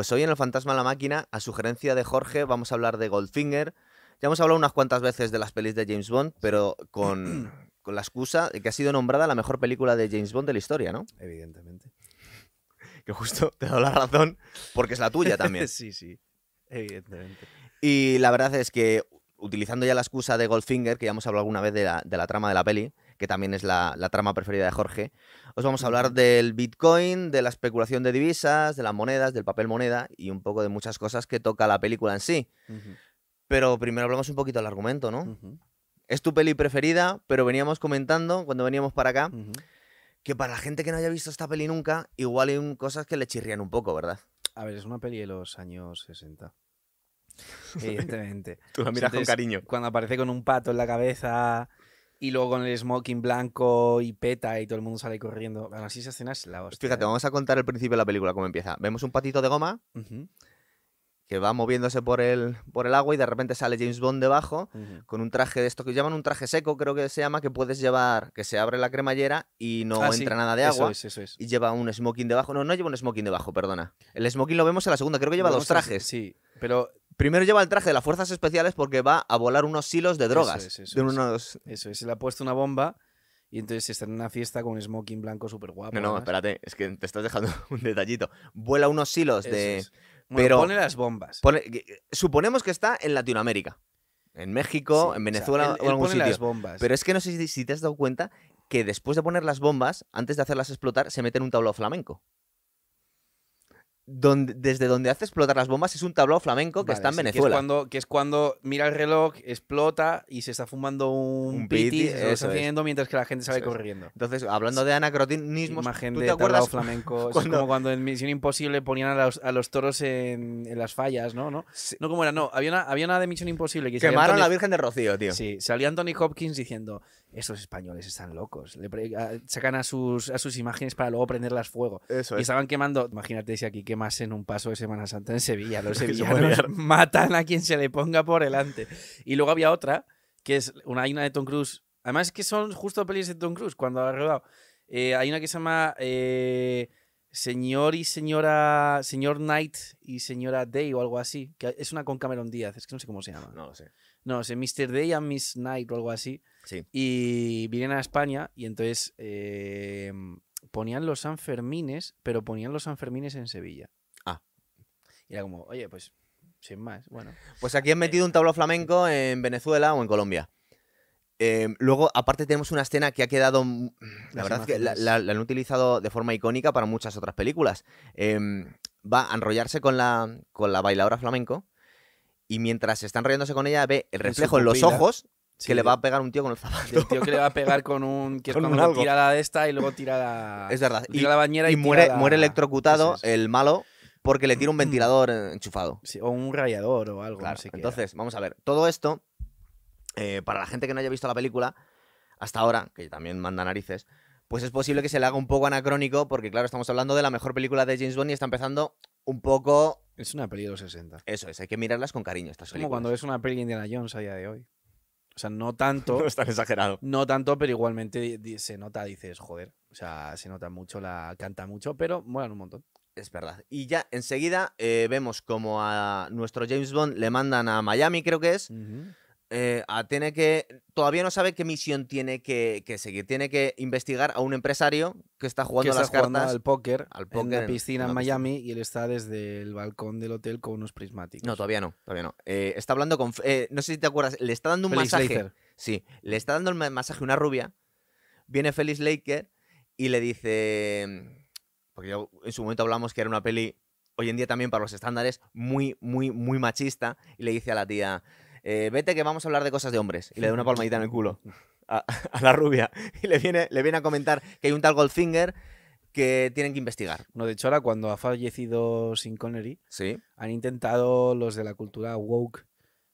Pues hoy en El Fantasma de la Máquina, a sugerencia de Jorge, vamos a hablar de Goldfinger. Ya hemos hablado unas cuantas veces de las pelis de James Bond, pero con, con la excusa de que ha sido nombrada la mejor película de James Bond de la historia, ¿no? Evidentemente. Que justo te doy la razón, porque es la tuya también. sí, sí. Evidentemente. Y la verdad es que, utilizando ya la excusa de Goldfinger, que ya hemos hablado alguna vez de la, de la trama de la peli, que también es la, la trama preferida de Jorge, os vamos a hablar del Bitcoin, de la especulación de divisas, de las monedas, del papel moneda y un poco de muchas cosas que toca la película en sí. Pero primero hablamos un poquito del argumento, ¿no? Es tu peli preferida, pero veníamos comentando cuando veníamos para acá que para la gente que no haya visto esta peli nunca, igual hay cosas que le chirrían un poco, ¿verdad? A ver, es una peli de los años 60. Evidentemente. Tú la miras con cariño. Cuando aparece con un pato en la cabeza y luego con el smoking blanco y peta y todo el mundo sale corriendo. Bueno, así esa escena es la hostia. Fíjate, ¿eh? vamos a contar el principio de la película, cómo empieza. Vemos un patito de goma que va moviéndose por el, por el agua y de repente sale James Bond debajo con un traje de esto que llaman un traje seco, creo que se llama, que puedes llevar, que se abre la cremallera y no Ah, sí, entra nada de eso agua. es, eso es. Y lleva un smoking debajo. No, no lleva un smoking debajo, perdona. El smoking lo vemos en la segunda, creo que lleva dos trajes. Sí, pero Primero lleva el traje de las fuerzas especiales porque va a volar unos silos de drogas. es, eso de es. unos... eso es. Se le ha puesto una bomba y entonces está en una fiesta con un smoking blanco súper guapo. No, no, espérate, es que te estás dejando un detallito. Vuela unos silos de... Bueno, pero- pone las bombas. Pone- que- Suponemos que está en Latinoamérica. En México, Sí, en o sea, Venezuela él- o en él algún pone sitio. las bombas. Pero es que no sé si, si te has dado cuenta que después de poner las bombas, antes de hacerlas explotar, se mete en un tablao flamenco. Donde, desde donde hace explotar las bombas es un tablao flamenco que Vale, está en sí, Que es, Venezuela. cuando, que es cuando mira el reloj, explota y se está fumando un, Un piti, se está haciendo mientras que la gente sale es. corriendo. Entonces, hablando de anacronismos, Imagen ¿tú de te tablao acuerdas? flamenco. Es como cuando en Misión Imposible ponían a los, a los toros en, en las fallas, ¿no? ¿no? Sí. No, como era? No, había una, había una de Misión Imposible que Quemaron a Anthony- la Virgen de Rocío, tío. Sí, salía Anthony Hopkins diciendo, estos españoles están locos. Le pre- a- sacan a sus, a sus imágenes para luego prenderlas fuego. Eso Y es. estaban quemando, imagínate si aquí quemasen un paso de Semana Santa en Sevilla. Los Se sevillanos matan a quien se le ponga por delante. Y luego había otra, que es una, hay una de Tom Cruise. Además es que son justo pelis de Tom Cruise cuando ha rodado. Eh, hay una que se llama eh, Señor y Señora. Señor Knight y Señora Day o algo así. Que es una con Cameron Díaz, es que no sé cómo se llama. No lo sé. No, sé, Mr. Day and Miss Knight o algo así. Sí. Y vienen a España y entonces eh, ponían los Sanfermines, pero ponían los Sanfermines en Sevilla. Ah. Y era como, oye, pues, sin más, bueno. Pues aquí han metido un tablao flamenco en Venezuela o en Colombia. Eh, luego, aparte, tenemos una escena que ha quedado. La Las verdad es que la, imágenes. la- la han utilizado de forma icónica para muchas otras películas. Em, va a enrollarse con la, con la bailadora flamenco y mientras está enrollándose con ella, ve el reflejo en los ojos Sí, que le va a pegar un tío con el zapato. Del tío que le va a pegar con un. que es Con un cuando algo. tira la de esta y luego tira la. Es verdad. tira Y, la bañera y, y muere, la- muere electrocutado es. el malo porque le tira un ventilador enchufado. Sí, o un rayador o algo. Claro, no sé entonces, vamos a ver. Todo esto, eh, para la gente que no haya visto la película, hasta ahora, que también manda narices, pues es posible que se le haga un poco anacrónico, porque claro, estamos hablando de la mejor película de James Bond y está empezando un poco. Es una peli de los 60. Eso es, hay que mirarlas con cariño estas Es como películas. cuando ves una peli de Indiana Jones a día de hoy. O sea, no tanto. No es tan exagerado. No tanto, pero igualmente se nota, dices, joder. O sea, se nota mucho, la canta mucho, pero molan un montón. Es verdad. Y ya enseguida eh, vemos como a nuestro James Bond le mandan a Miami, creo que es. Eh, tiene que. Todavía no sabe qué misión tiene que, que seguir. Tiene que investigar a un empresario que está Que jugando está las jugando cartas. al póker, al en póker una en- piscina en en una piscina. Miami y él está desde el balcón del hotel con unos prismáticos. No, todavía no, todavía no. Eh, está hablando con. eh, no sé si te acuerdas, le está dando un Felix masaje. Leiter. Sí, le está dando el ma- masaje a una rubia. Viene Felix Laker y le dice. Porque yo, en su momento hablamos que era una peli, hoy en día también para los estándares, muy, muy, muy machista. Y le dice a la tía: eh, Vete que vamos a hablar de cosas de hombres. Y le da una palmadita en el culo a, a la rubia. Y le viene, le viene a comentar que hay un tal Goldfinger que tienen que investigar. No, de hecho, ahora cuando ha fallecido Sin Connery, Sí. han intentado los de la cultura woke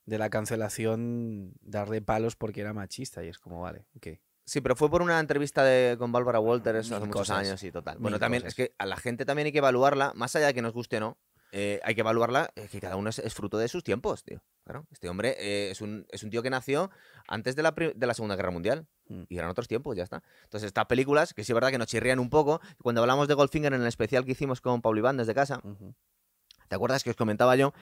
de la cancelación darle palos porque era machista. Y es como, vale, ok. Sí, pero fue por una entrevista de, con Bárbara Walters hace muchos cosas. años y total. Mil Bueno, también cosas. es que a la gente también hay que evaluarla, más allá de que nos guste o no, eh, hay que evaluarla, eh, que cada uno es, es fruto de sus tiempos, tío. Claro, este hombre eh, es, un, es un tío que nació antes de la, de la Segunda Guerra Mundial Mm. y eran otros tiempos, ya está. Entonces, estas películas, que sí es verdad que nos chirrían un poco, cuando hablamos de Goldfinger en el especial que hicimos con Pablo Iván desde casa. ¿Te acuerdas que os comentaba yo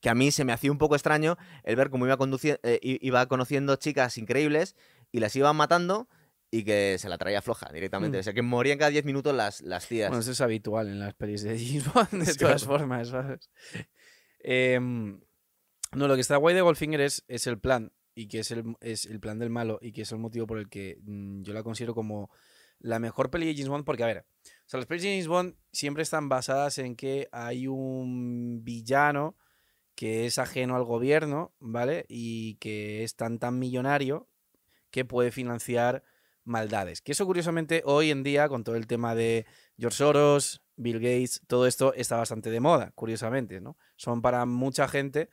que a mí se me hacía un poco extraño el ver cómo iba, eh, iba conociendo chicas increíbles y las iban matando y que se la traía floja directamente? Mm. O sea, que morían cada 10 minutos las, las tías. Bueno, eso es habitual en las pelis de James Bond, de Sí, todas claro. formas, ¿sabes? Em, no, lo que está guay de Goldfinger es, es el plan, y que es el, es el plan del malo, y que es el motivo por el que mm, yo la considero como la mejor peli de James Bond, porque, a ver, o sea, las pelis de James Bond siempre están basadas en que hay un villano que es ajeno al gobierno, ¿vale? Y que es tan tan millonario que puede financiar maldades. Que eso curiosamente hoy en día con todo el tema de George Soros, Bill Gates, todo esto está bastante de moda, curiosamente, ¿no? Son para mucha gente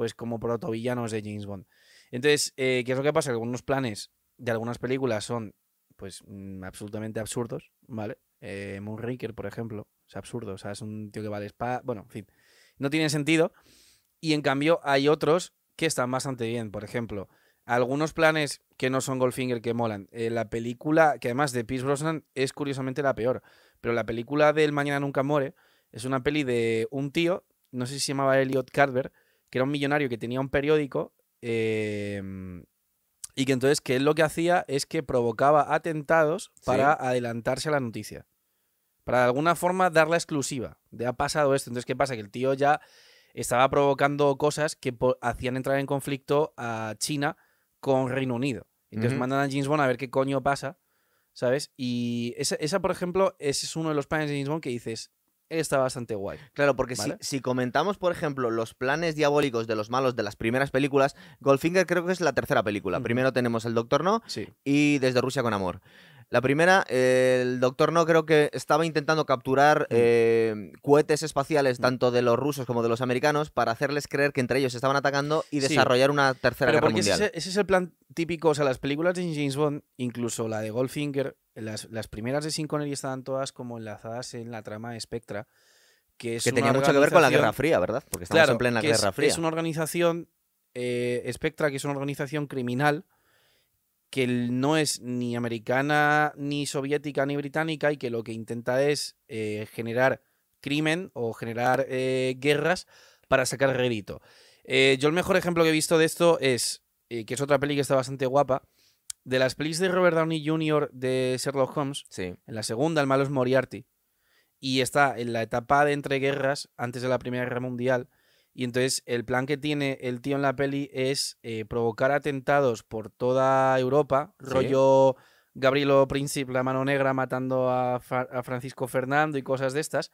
pues como protovillanos de James Bond. Entonces, eh, ¿qué es lo que pasa? Algunos planes de algunas películas son pues mm, absolutamente absurdos, ¿vale? Eh, Moonraker, por ejemplo, es absurdo, o sea, es un tío que vale espada, bueno, en fin, no tiene sentido. Y en cambio hay otros que están bastante bien, por ejemplo, algunos planes que no son Goldfinger que molan. Eh, la película, que además de Pierce Brosnan es curiosamente la peor, pero la película del Mañana Nunca Muere es una peli de un tío, no sé si se llamaba Elliot Carver, que era un millonario que tenía un periódico eh, y que entonces que él lo que hacía es que provocaba atentados para adelantarse a la noticia. Para de alguna forma dar la exclusiva de ha pasado esto. Entonces, ¿qué pasa? Que el tío ya estaba provocando cosas que hacían entrar en conflicto a China con Reino Unido. Entonces mandan a James Bond a ver qué coño pasa, ¿sabes? Y esa, esa, por ejemplo, ese es uno de los planes de James Bond que dices, está bastante guay. Claro, porque si- ¿Vale? si, comentamos, por ejemplo, los planes diabólicos de los malos de las primeras películas, Goldfinger creo que es la tercera película. Primero tenemos El Doctor No Sí. y Desde Rusia con Amor. La primera, eh, el Doctor No creo que estaba intentando capturar eh, cohetes espaciales tanto de los rusos como de los americanos para hacerles creer que entre ellos estaban atacando y Sí. desarrollar una tercera Pero guerra porque ese, mundial. ese es el plan típico, o sea, las películas de James Bond, incluso la de Goldfinger, las, las primeras de Sean Connery estaban todas como enlazadas en la trama de Spectra, que es Que tenía mucho que ver con la Guerra Fría, ¿verdad? Porque estamos Claro, en plena que es- Guerra Fría. Es una organización, eh, Spectra, que es una organización criminal que no es ni americana, ni soviética, ni británica, y que lo que intenta es eh, generar crimen o generar eh, guerras para sacar rédito. Eh, yo el mejor ejemplo que he visto de esto es, eh, que es otra peli que está bastante guapa, de las pelis de Robert Downey Jr. de Sherlock Holmes, Sí. en la segunda, el malo es Moriarty. Y está en la etapa de entreguerras, antes de la Primera Guerra Mundial. Y entonces el plan que tiene el tío en la peli es eh, provocar atentados por toda Europa, Sí. rollo Gabrielo Príncipe, la mano negra, matando a, Fra- a Francisco Fernando y cosas de estas.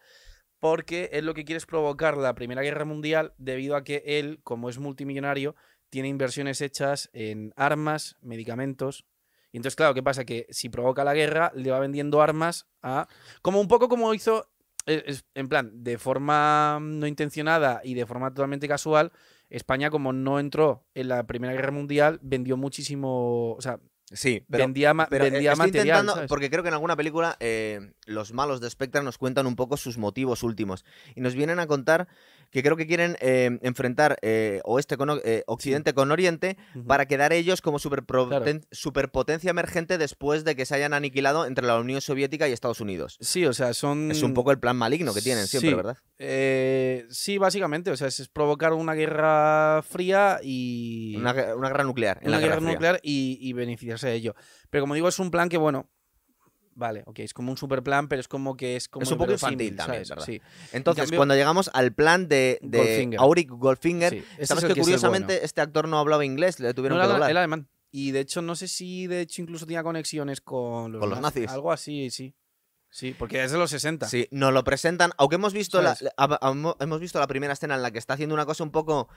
Porque él lo que quiere es provocar la Primera Guerra Mundial debido a que él, como es multimillonario, tiene inversiones hechas en armas, medicamentos. Y entonces, claro, ¿qué pasa? Que si provoca la guerra, le va vendiendo armas a. Como un poco como hizo. eh, En plan, de forma no intencionada y de forma totalmente casual, España, como no entró en la Primera Guerra Mundial, vendió muchísimo. O sea, Sí, pero, vendía, ma- pero, eh, vendía estoy material. intentando, ¿sabes? porque creo que en alguna película eh, los malos de Spectre nos cuentan un poco sus motivos últimos y nos vienen a contar que creo que quieren eh, enfrentar eh, oeste con eh, occidente con oriente para quedar ellos como superpotencia emergente después de que se hayan aniquilado entre la Unión Soviética y Estados Unidos. Sí, o sea, son. Es un poco el plan maligno que tienen siempre. Sí. ¿verdad? Sí, básicamente. O sea, es provocar una guerra fría y. Una, una guerra nuclear. Una guerra, nuclear y, y beneficiarse de ello. Pero como digo, es un plan que, bueno, vale, ok, es como un super plan, pero es como que es como Es un poco infantil también, ¿sabes? ¿verdad? Sí, Entonces, cambio- cuando llegamos al plan de, de Goldfinger. Auric Goldfinger, sí. Este es el que es el curiosamente bueno. este actor no hablaba inglés, le tuvieron que doblar. era alemán. Y de hecho, no sé si de hecho incluso tenía conexiones con los, Con los nazis. Algo así, sí. Sí, porque es de los 60. Sí, nos lo presentan, aunque hemos visto la, hemos visto la primera escena en la que está haciendo una cosa un poco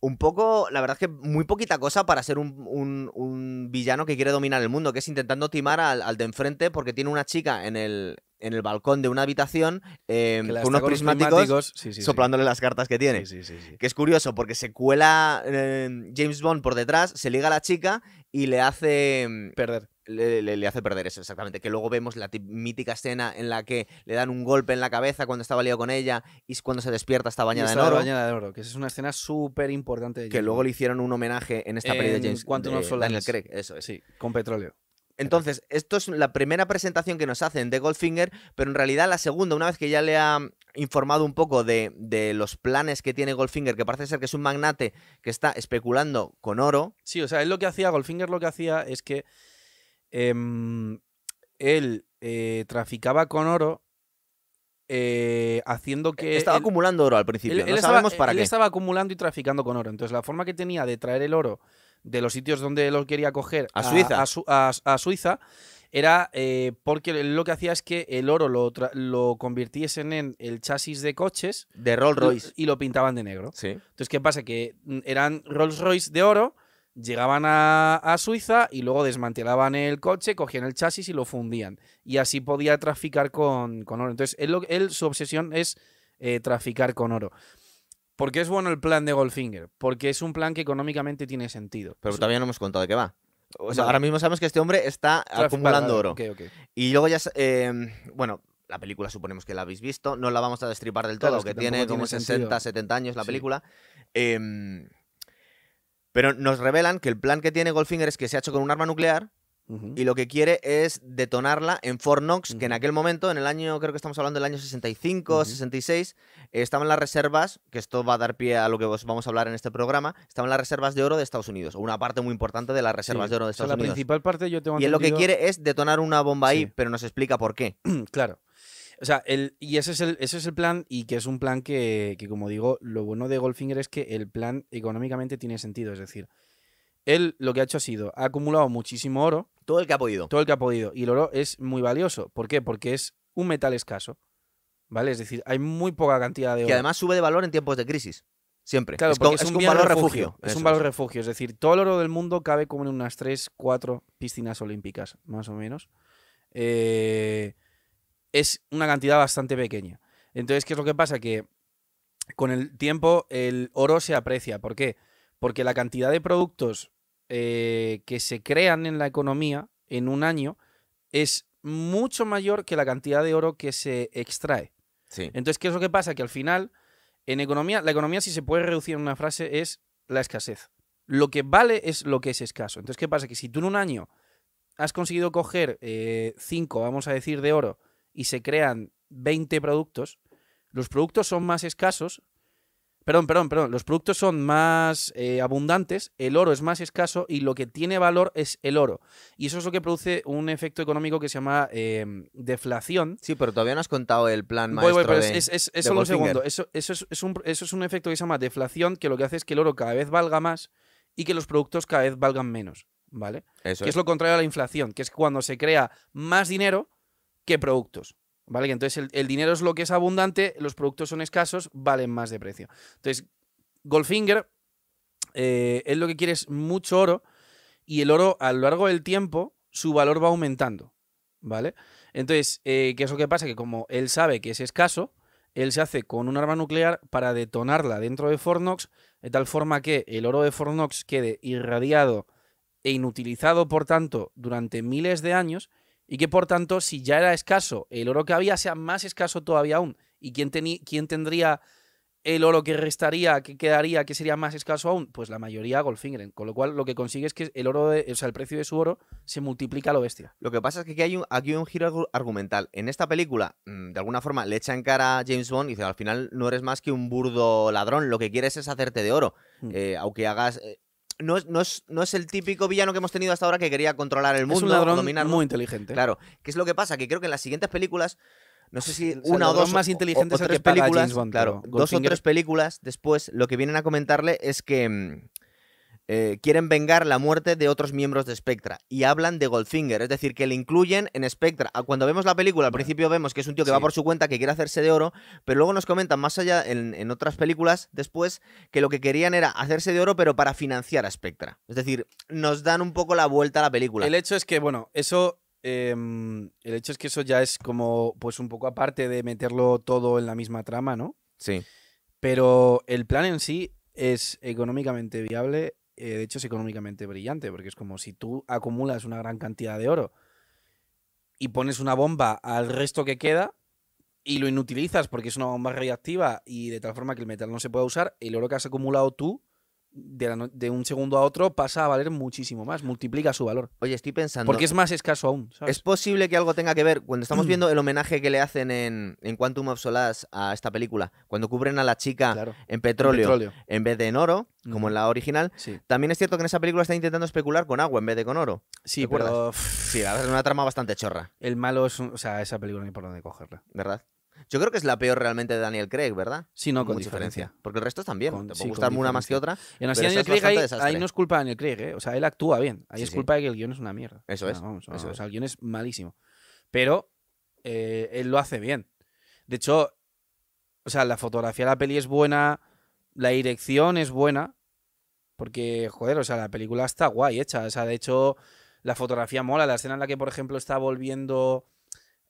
un poco, la verdad es que muy poquita cosa para ser un, un- un villano que quiere dominar el mundo, que es intentando timar al, al de enfrente porque tiene una chica en el, en el balcón de una habitación eh, con unos prismáticos, Sí, sí, sí. soplándole las cartas que tiene. Sí, sí, sí, sí. Que es curioso porque se cuela eh, James Bond por detrás, se liga a la chica y le hace mm, Perder. Le, le- le hace perder eso, exactamente. Que luego vemos la ti- mítica escena en la que le dan un golpe en la cabeza cuando estaba liado con ella y cuando se despierta está bañada en oro. bañada de oro, que es una escena súper importante. Que luego le hicieron un homenaje en esta peli de En James Quantum de of Solace. Daniel Craig. Eso es. Sí, con petróleo. Entonces, esto es la primera presentación que nos hacen de Goldfinger, pero en realidad la segunda, una vez que ya le ha informado un poco de, de los planes que tiene Goldfinger, que parece ser que es un magnate que está especulando con oro. Sí, o sea, él lo que hacía, Goldfinger lo que hacía es que em, él eh, traficaba con oro eh, haciendo que... Estaba él- acumulando oro al principio, él no estaba- sabemos para él qué. estaba acumulando y traficando con oro. Entonces, la forma que tenía de traer el oro de los sitios donde lo quería coger A Suiza. a Su- a- a Suiza era eh, porque él lo que hacía es que el oro lo, lo convirtiesen en el chasis de coches De Rolls Royce. y lo pintaban de negro. Sí. Entonces, ¿qué pasa? Que mm, eran Rolls Royce de oro, llegaban a, a Suiza y luego desmantelaban el coche, cogían el chasis y lo fundían. Y así podía traficar con, con oro. Entonces, él, su obsesión es eh, traficar con oro. ¿Por qué es bueno el plan de Goldfinger? Porque es un plan que económicamente tiene sentido. Pero todavía no hemos contado de qué va. O sea, Vale. ahora mismo sabemos que este hombre está acumulando vale, oro. Y luego ya, eh, bueno, la película suponemos que la habéis visto, no la vamos a destripar del todo, Claro, que, que tiene como tiene 60, sentido. 70 años la Sí. película. Em, pero nos revelan que el plan que tiene Goldfinger es que se ha hecho con un arma nuclear y lo que quiere es detonarla en Fort Knox, que en aquel momento, en el año, creo que estamos hablando del año 65, Ujú. 66, eh, estaban las reservas, que esto va a dar pie a lo que os vamos a hablar en este programa, estaban las reservas de oro de Estados Unidos, o una parte muy importante de las reservas Sí. de oro de O sea, Estados la Unidos. principal parte yo tengo Y él lo que entendido- quiere es detonar una bomba ahí, Sí. pero nos explica por qué. Claro. O sea, el, y ese es, el, ese es el plan y que es un plan que, que, como digo, lo bueno de Goldfinger es que el plan económicamente tiene sentido. Es decir, él lo que ha hecho ha sido, ha acumulado muchísimo oro, Todo el que ha podido. todo el que ha podido, y el oro es muy valioso. ¿Por qué? Porque es un metal escaso. ¿Vale? Es decir, hay muy poca cantidad de oro. Que además sube de valor en tiempos de crisis. Siempre. Claro, es, es, un valor refugio. refugio. Es Eso un valor refugio. Es decir, todo el oro del mundo cabe como en unas 3, 4 piscinas olímpicas, más o menos. Eh, es una cantidad bastante pequeña. Entonces, ¿qué es lo que pasa? Que con el tiempo el oro se aprecia. ¿Por qué? Porque la cantidad de productos eh, que se crean en la economía en un año es mucho mayor que la cantidad de oro que se extrae. Sí. Entonces, ¿qué es lo que pasa? Que al final, en economía, la economía, si se puede reducir en una frase, es la escasez. Lo que vale es lo que es escaso. Entonces, ¿qué pasa? Que si tú en un año has conseguido coger 5, vamos a decir, de oro y se crean 20 productos, los productos son más escasos. Perdón, perdón, perdón. Los productos son más eh, abundantes, el oro es más escaso y lo que tiene valor es el oro. Y eso es lo que produce un efecto económico que se llama eh, deflación, Sí, pero todavía no has contado el plan maestro voy, pero de... es, es- es de solo un segundo. Eso, eso, es, es un, eso es un efecto que se llama deflación, que lo que hace es que el oro cada vez valga más y que los productos cada vez valgan menos. ¿Vale? Eso que es lo contrario a la inflación, que es cuando se crea más dinero que productos. ¿Vale? Entonces el, dinero es lo que es abundante, los productos son escasos, valen más de precio. Entonces, Goldfinger, eh, él lo que quiere es mucho oro y el oro a lo largo del tiempo, su valor va aumentando. ¿Vale? Entonces, eh, ¿qué es lo que pasa? Que como él sabe que es escaso, él se hace con un arma nuclear para detonarla dentro de Fort Knox, de tal forma que el oro de Fort Knox quede irradiado e inutilizado, por tanto, durante miles de años, y que, por tanto, si ya era escaso, el oro que había sea más escaso todavía aún. ¿Y quién, quién tendría el oro que restaría, que quedaría, que sería más escaso aún? Pues la mayoría Goldfinger. Con lo cual, lo que consigue es que el oro, de- o sea, el precio de su oro se multiplica a lo bestia. Lo que pasa es que aquí hay un, aquí hay un giro argu- argumental. En esta película, mm, de alguna forma, le echa en cara a James Bond y dice, al final no eres más que un burdo ladrón, lo que quieres es hacerte de oro. Mm. Eh, aunque hagas... eh, no, es, no, es, no es el típico villano que hemos tenido hasta ahora que quería controlar el mundo, es un ladrón dominarlo. muy inteligente. Claro, ¿qué es lo que pasa? Que creo que en las siguientes películas, no sé si O sea, una o dos más o- inteligente o, tres a películas, Bond, claro, dos o tres películas después, lo que vienen a comentarle es que mm, eh, quieren vengar la muerte de otros miembros de Spectra y hablan de Goldfinger, es decir, que le incluyen en Spectra. Ah, Cuando vemos la película, al principio vemos que es un tío que va por su cuenta, que quiere hacerse de oro, pero luego nos comentan más allá en, en otras películas después que lo que querían era hacerse de oro, pero para financiar a Spectra. Es decir, nos dan un poco la vuelta a la película. El hecho es que, bueno, eso. em, el hecho es que eso ya es como, pues un poco aparte de meterlo todo en la misma trama, ¿no? Sí. Pero el plan en sí es económicamente viable, eh, de hecho es económicamente brillante, porque es como si tú acumulas una gran cantidad de oro y pones una bomba al resto que queda y lo inutilizas porque es una bomba radiactiva y de tal forma que el metal no se puede usar, el oro que has acumulado tú de, la no- de un segundo a otro pasa a valer muchísimo más, multiplica su valor. Oye, estoy pensando. Porque es más escaso aún, ¿sabes? ¿Es posible que algo tenga que ver cuando estamos viendo el homenaje que le hacen en, en Quantum of Solace a esta película? Cuando cubren a la chica Claro. en petróleo, Petróleo. en vez de en oro, como en la original. Sí, También es cierto que en esa película está intentando especular con agua en vez de con oro. sí pero Sí, la verdad es una trama bastante chorra, el malo es. un- O sea, esa película no hay por dónde cogerla. ¿verdad? Yo creo que es la peor realmente de Daniel Craig, ¿verdad? Sí, no, con mucha diferencia. Porque el resto bien. Con- Te sí, puede gustar una más que otra. Y aún así, Daniel Craig ahí, no es culpa de Daniel Craig, ¿eh? O sea, él actúa bien. Ahí Sí, es sí. culpa de que el guion es una mierda. Eso O es, vamos, eso o sea, el guion es malísimo. Pero eh, él lo hace bien. De hecho, o sea, la fotografía de la peli es buena, la dirección es buena, porque, joder, o sea, la película está guay hecha. O sea, de hecho, la fotografía mola. La escena en la que, por ejemplo, está volviendo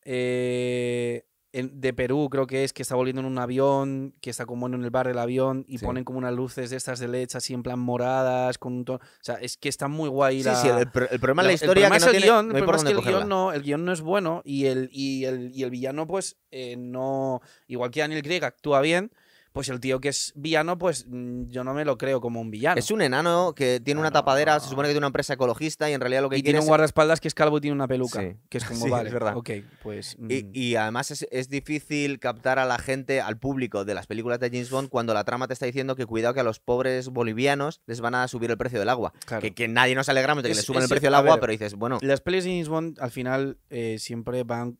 eh, en- de Perú, creo que es, que está volviendo en un avión, que está como en el bar del avión y Sí. ponen como unas luces de estas de LED así en plan moradas, con un tono... O sea, es que está muy guay Sí, la... sí, el, pro- el problema es la historia el problema que no es el tiene, guion, no el problema es que guion, no, el guion no es bueno y el, y el, y el villano, pues, eh, no. Igual que Daniel Craig actúa bien, pues el tío que es villano, pues mm, yo no me lo creo como un villano. Es un enano que tiene una tapadera, se supone que tiene una empresa ecologista y en realidad lo que y quiere tiene un es guardaespaldas que es calvo y tiene una peluca. Sí. Que es como, Sí, es vale, verdad. ok, pues. Y, mm, y además es, es difícil captar a la gente, al público de las películas de James Bond cuando la trama te está diciendo que cuidado que a los pobres bolivianos les van a subir el precio del agua. claro. Que, que nadie nos alegramos de que Es- les suban el precio del agua, ver, pero dices, bueno, Las pelis de James Bond al final eh, siempre van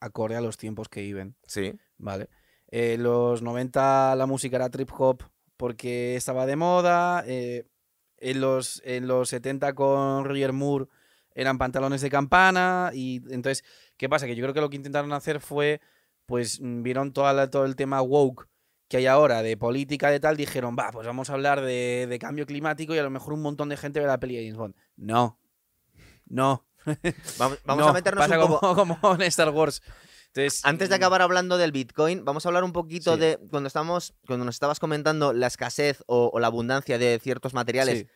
acorde a los tiempos que viven. sí. ¿vale? En los 90 la música era trip hop porque estaba de moda. eh, en, los, en los 70 con Roger Moore eran pantalones de campana. Y entonces, ¿qué pasa? Que yo creo que lo que intentaron hacer fue, pues mm, vieron toda la- todo el tema woke que hay ahora de política de tal, dijeron, va, pues vamos a hablar de, de cambio climático y a lo mejor un montón de gente ve la peli de James Bond. No. No. Vamos, vamos no, a meternos pasa un poco... como, como en Star Wars. Entonces, Antes de mm, acabar hablando del Bitcoin, vamos a hablar un poquito Sí. de cuando estamos, cuando nos estabas comentando la escasez o, o la abundancia de ciertos materiales sí.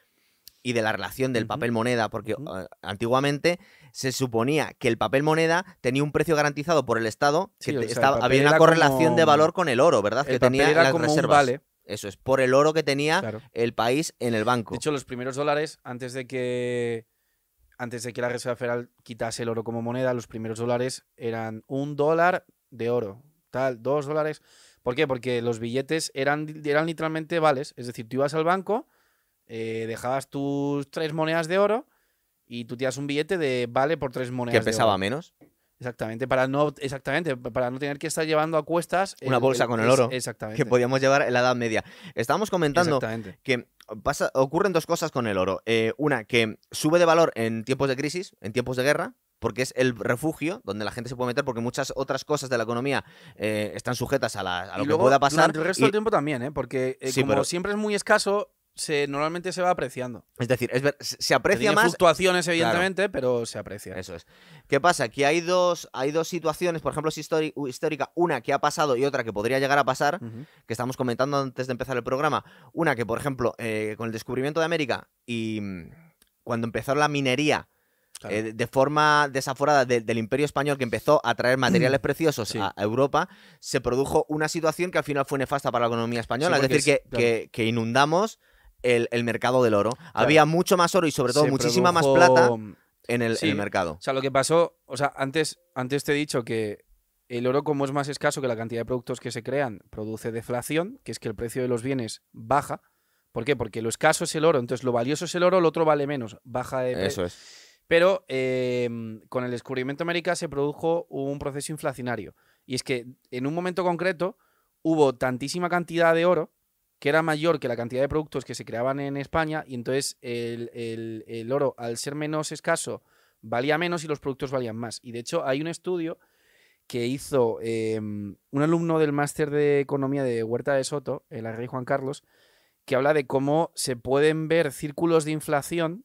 y de la relación del papel moneda, porque eh, antiguamente se suponía que el papel moneda tenía un precio garantizado por el Estado, que o sea, estaba- había una correlación de valor con el oro, ¿verdad? El que tenía era las como reservas. un vale. Eso es, por el oro que tenía Claro. el país en el banco. De hecho, los primeros dólares, antes de que antes de que la Reserva Federal quitase el oro como moneda, los primeros dólares eran un dólar de oro, tal, dos dólares. ¿Por qué? Porque los billetes eran, eran literalmente vales. Es decir, tú ibas al banco, eh, dejabas tus tres monedas de oro y tú tienes un billete de vale por tres monedas. que de pesaba oro. menos. Exactamente, para no, exactamente, para no tener que estar llevando a cuestas. Una bolsa con el oro, Exactamente. Que podíamos llevar en la Edad Media. Estábamos comentando que pasa, ocurren dos cosas con el oro. Eh, una, que sube de valor en tiempos de crisis, en tiempos de guerra, porque es el refugio donde la gente se puede meter, porque muchas otras cosas de la economía eh, están sujetas a, la- a lo que pueda pasar. durante el resto y- del tiempo también, ¿eh? Porque eh, Sí, como pero- siempre es muy escaso, se, normalmente se va apreciando. es decir, es ver- se aprecia Tiene más. fluctuaciones, evidentemente, pero se aprecia. Eso es. ¿Qué pasa? Que hay dos, hay dos situaciones, por ejemplo, es histórica, una que ha pasado y otra que podría llegar a pasar, que estamos comentando antes de empezar el programa. Una que, por ejemplo, eh, con el descubrimiento de América y mm, cuando empezó la minería Claro. eh, de forma desaforada de- del imperio español que empezó a traer materiales preciosos Sí. a Europa, se produjo una situación que al final fue nefasta para la economía española. Sí, es decir, es- que, que- que inundamos el, el mercado del oro. Claro. Había mucho más oro y sobre todo Se muchísima más plata en el, en Sí. el mercado. O sea, lo que pasó, o sea, antes, antes te he dicho que el oro, como es más escaso que la cantidad de productos que se crean, produce deflación, que es que el precio de los bienes baja. ¿Por qué? Porque lo escaso es el oro, entonces lo valioso es el oro, lo otro vale menos, baja de Eso es. Pero eh, con el descubrimiento de América se produjo un proceso inflacionario. Y es que en un momento concreto hubo tantísima cantidad de oro que era mayor que la cantidad de productos que se creaban en España y entonces el, el- el oro, al ser menos escaso, valía menos y los productos valían más. Y de hecho hay un estudio que hizo eh, un alumno del máster de economía de Huerta de Soto, el rey Juan Carlos, que habla de cómo se pueden ver círculos de inflación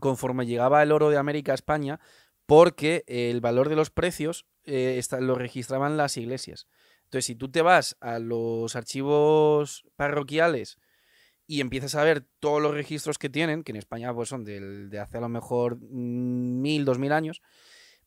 conforme llegaba el oro de América a España, porque el valor de los precios eh, lo registraban las iglesias. Entonces, si tú te vas a los archivos parroquiales y empiezas a ver todos los registros que tienen, que en España pues, son del- de hace a lo mejor mm, mil, dos mil años,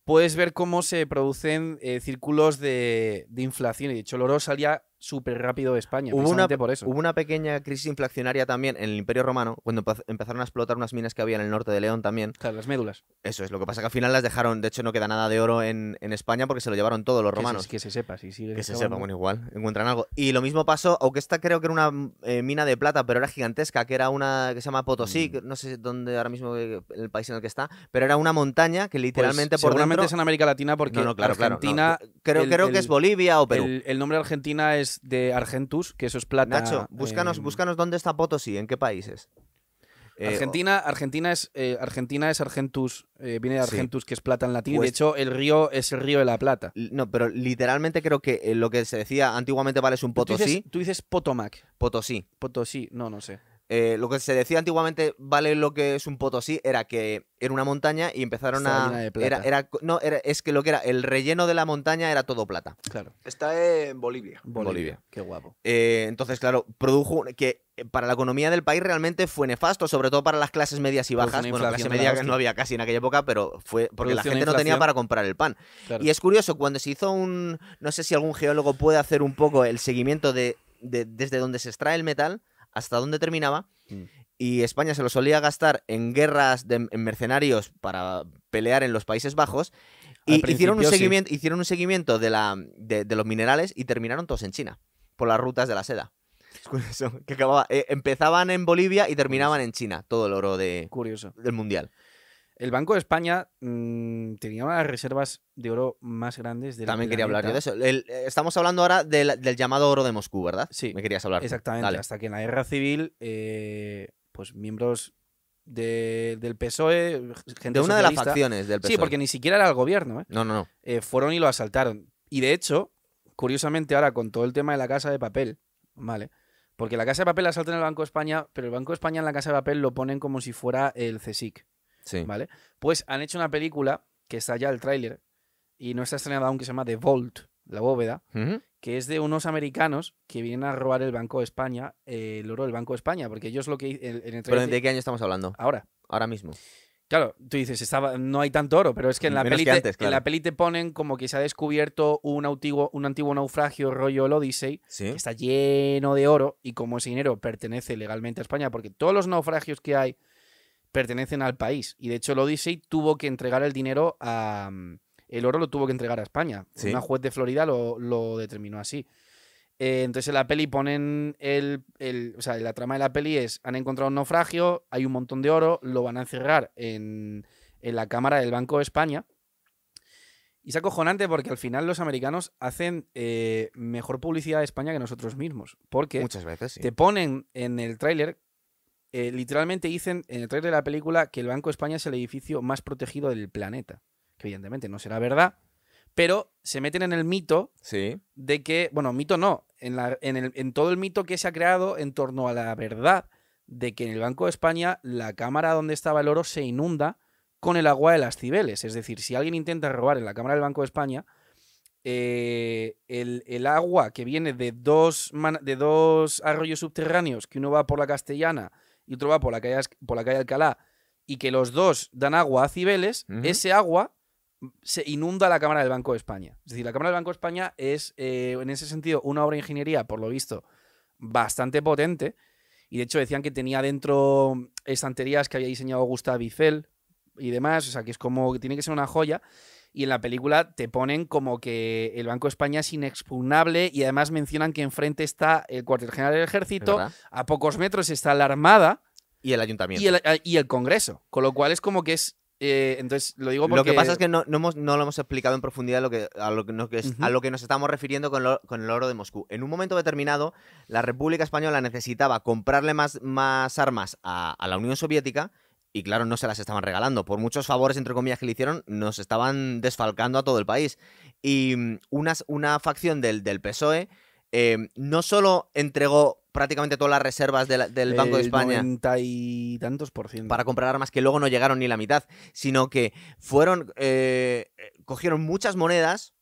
puedes ver cómo se producen eh, círculos de, de inflación. Y de hecho, el oro salía súper rápido de España. Hubo una, precisamente por eso. hubo una pequeña crisis inflacionaria también en el Imperio Romano, cuando empe- empezaron a explotar unas minas que había en el norte de León también. Claro, las médulas. Eso es, lo que pasa que al final las dejaron, de hecho no queda nada de oro en, en España porque se lo llevaron todos los Que se- romanos. Que se, sepa, si sigue Que se sepa, bueno, igual, encuentran algo. Y lo mismo pasó, aunque esta creo que era una eh, mina de plata, pero era gigantesca, que era una que se llama Potosí, Mm. que no sé dónde ahora mismo eh, el país en el que está, pero era una montaña que Pues, literalmente por seguramente dentro... es en América Latina porque no, no, claro, claro, no. Argentina... creo, el- creo que es Bolivia o Perú. El, el nombre de Argentina es de Argentus, que eso es plata. Nacho, búscanos, eh, búscanos dónde está Potosí, en qué países. Eh, Argentina, Argentina es eh, Argentina es Argentus, eh, viene de Sí. Argentus, que es plata en latín. y Pues- de hecho, el río es el río de la plata. No, pero literalmente creo que lo que se decía antiguamente vale es un Tú dices, Potosí. tú dices Potomac. Potosí. Potosí, no, no sé. Eh, lo que se decía antiguamente vale lo que es un Potosí era que era una montaña y empezaron a. llena de plata. Era, era, no, era, es que lo que era el relleno de la montaña era todo plata. Claro. Está en Bolivia. Bolivia. Bolivia. Qué guapo. Eh, entonces, claro, produjo que eh, para la economía del país realmente fue nefasto, sobre todo para las clases medias y bajas. Bueno, clase media que no había casi en aquella época, pero fue porque la Producción gente no tenía para comprar el pan. Claro. Y es curioso, cuando se hizo un. No sé si algún geólogo puede hacer un poco el seguimiento de, de- desde donde se extrae el metal hasta dónde terminaba. Mm. Y España se lo solía gastar en guerras de en mercenarios para pelear en los Países Bajos. Al Y hicieron un, sí. seguimiento, hicieron un seguimiento de, la, de, de los minerales y terminaron todos en China, por las rutas de la seda. Es curioso, que acababa, eh, empezaban en Bolivia y terminaban en China, todo el oro de, Curioso. del mundial. El Banco de España mm, tenía una de las reservas de oro más grandes del También quería hablar yo de eso. El- eh, estamos hablando ahora del, del llamado oro de Moscú, ¿verdad? Sí, Me querías hablar. Exactamente, Dale. hasta que en la guerra civil, eh, pues miembros de- del PSOE, E, gente De una de las facciones del PSOE. Sí, porque ni siquiera era el gobierno, ¿eh? No, no, no. Eh, fueron y lo asaltaron. Y de hecho, curiosamente ahora con todo el tema de la Casa de Papel, ¿vale? Porque la Casa de Papel asaltan el Banco de España, pero el Banco de España en la Casa de Papel lo ponen como si fuera el CSIC, Sí. ¿vale? Pues han hecho una película, que está ya el tráiler, y no está estrenada aún, que se llama The Vault, la bóveda, que es de unos americanos que vienen a robar el Banco de España, eh, el oro del Banco de España, porque ellos lo que en el Pero ¿de qué año estamos hablando? ahora. Ahora mismo. Claro, tú dices, estaba, no hay tanto oro, pero es que en la, Menos peli te, antes, en la claro. peli te ponen como que se ha descubierto un antiguo, un antiguo naufragio rollo el Odyssey, Sí. que está lleno de oro y como ese dinero pertenece legalmente a España, porque todos los naufragios que hay pertenecen al país. Y de hecho el Odyssey tuvo que entregar el dinero a... El oro lo tuvo que entregar a España. Sí. Una juez de Florida lo, lo determinó así. Eh, entonces en la peli ponen el, el- O sea, la trama de la peli es, han encontrado un naufragio, hay un montón de oro, lo van a encerrar en, en la cámara del Banco de España. Y es acojonante porque al final los americanos hacen eh, mejor publicidad de España que nosotros mismos. Porque Muchas veces, sí. te ponen en el tráiler, eh, literalmente dicen en el tráiler de la película que el Banco de España es el edificio más protegido del planeta. Que evidentemente no será verdad, pero se meten en el mito Sí. de que, bueno, mito no, en, la- en, el- en todo el mito que se ha creado en torno a la verdad de que en el Banco de España la cámara donde estaba el oro se inunda con el agua de las cibeles. Es decir, si alguien intenta robar en la cámara del Banco de España, eh, el, el agua que viene de dos, man- de dos arroyos subterráneos, que uno va por la Castellana y otro va por la calle, por la calle Alcalá, y que los dos dan agua a Cibeles, ese agua se inunda la Cámara del Banco de España. Es decir, la Cámara del Banco de España es, eh, en ese sentido, una obra de ingeniería, por lo visto, bastante potente. Y de hecho decían que tenía dentro estanterías que había diseñado Gustave Eiffel y demás. O sea, que es como que tiene que ser una joya. Y en la película te ponen como que el Banco de España es inexpugnable y además mencionan que enfrente está el cuartel general del ¿es ejército, a pocos metros está la Armada Y el ayuntamiento. y el, y el Congreso. Con lo cual es como que es... eh, entonces lo digo porque... Lo que pasa es que no, no, hemos, no lo hemos explicado en profundidad lo que, a, lo que, a lo nos estamos refiriendo con, lo- con el oro de Moscú. En un momento determinado, la República Española necesitaba comprarle más, más armas a, a la Unión Soviética y claro, no se las estaban regalando. Por muchos favores, entre comillas, que le hicieron, nos estaban desfalcando a todo el país. Y mm, unas- una facción del, del PSOE eh, no solo entregó prácticamente todas las reservas de la- del Banco de España 90 y tantos por ciento. para comprar armas que luego no llegaron ni la mitad, sino que fueron, eh, eh, cogieron muchas monedas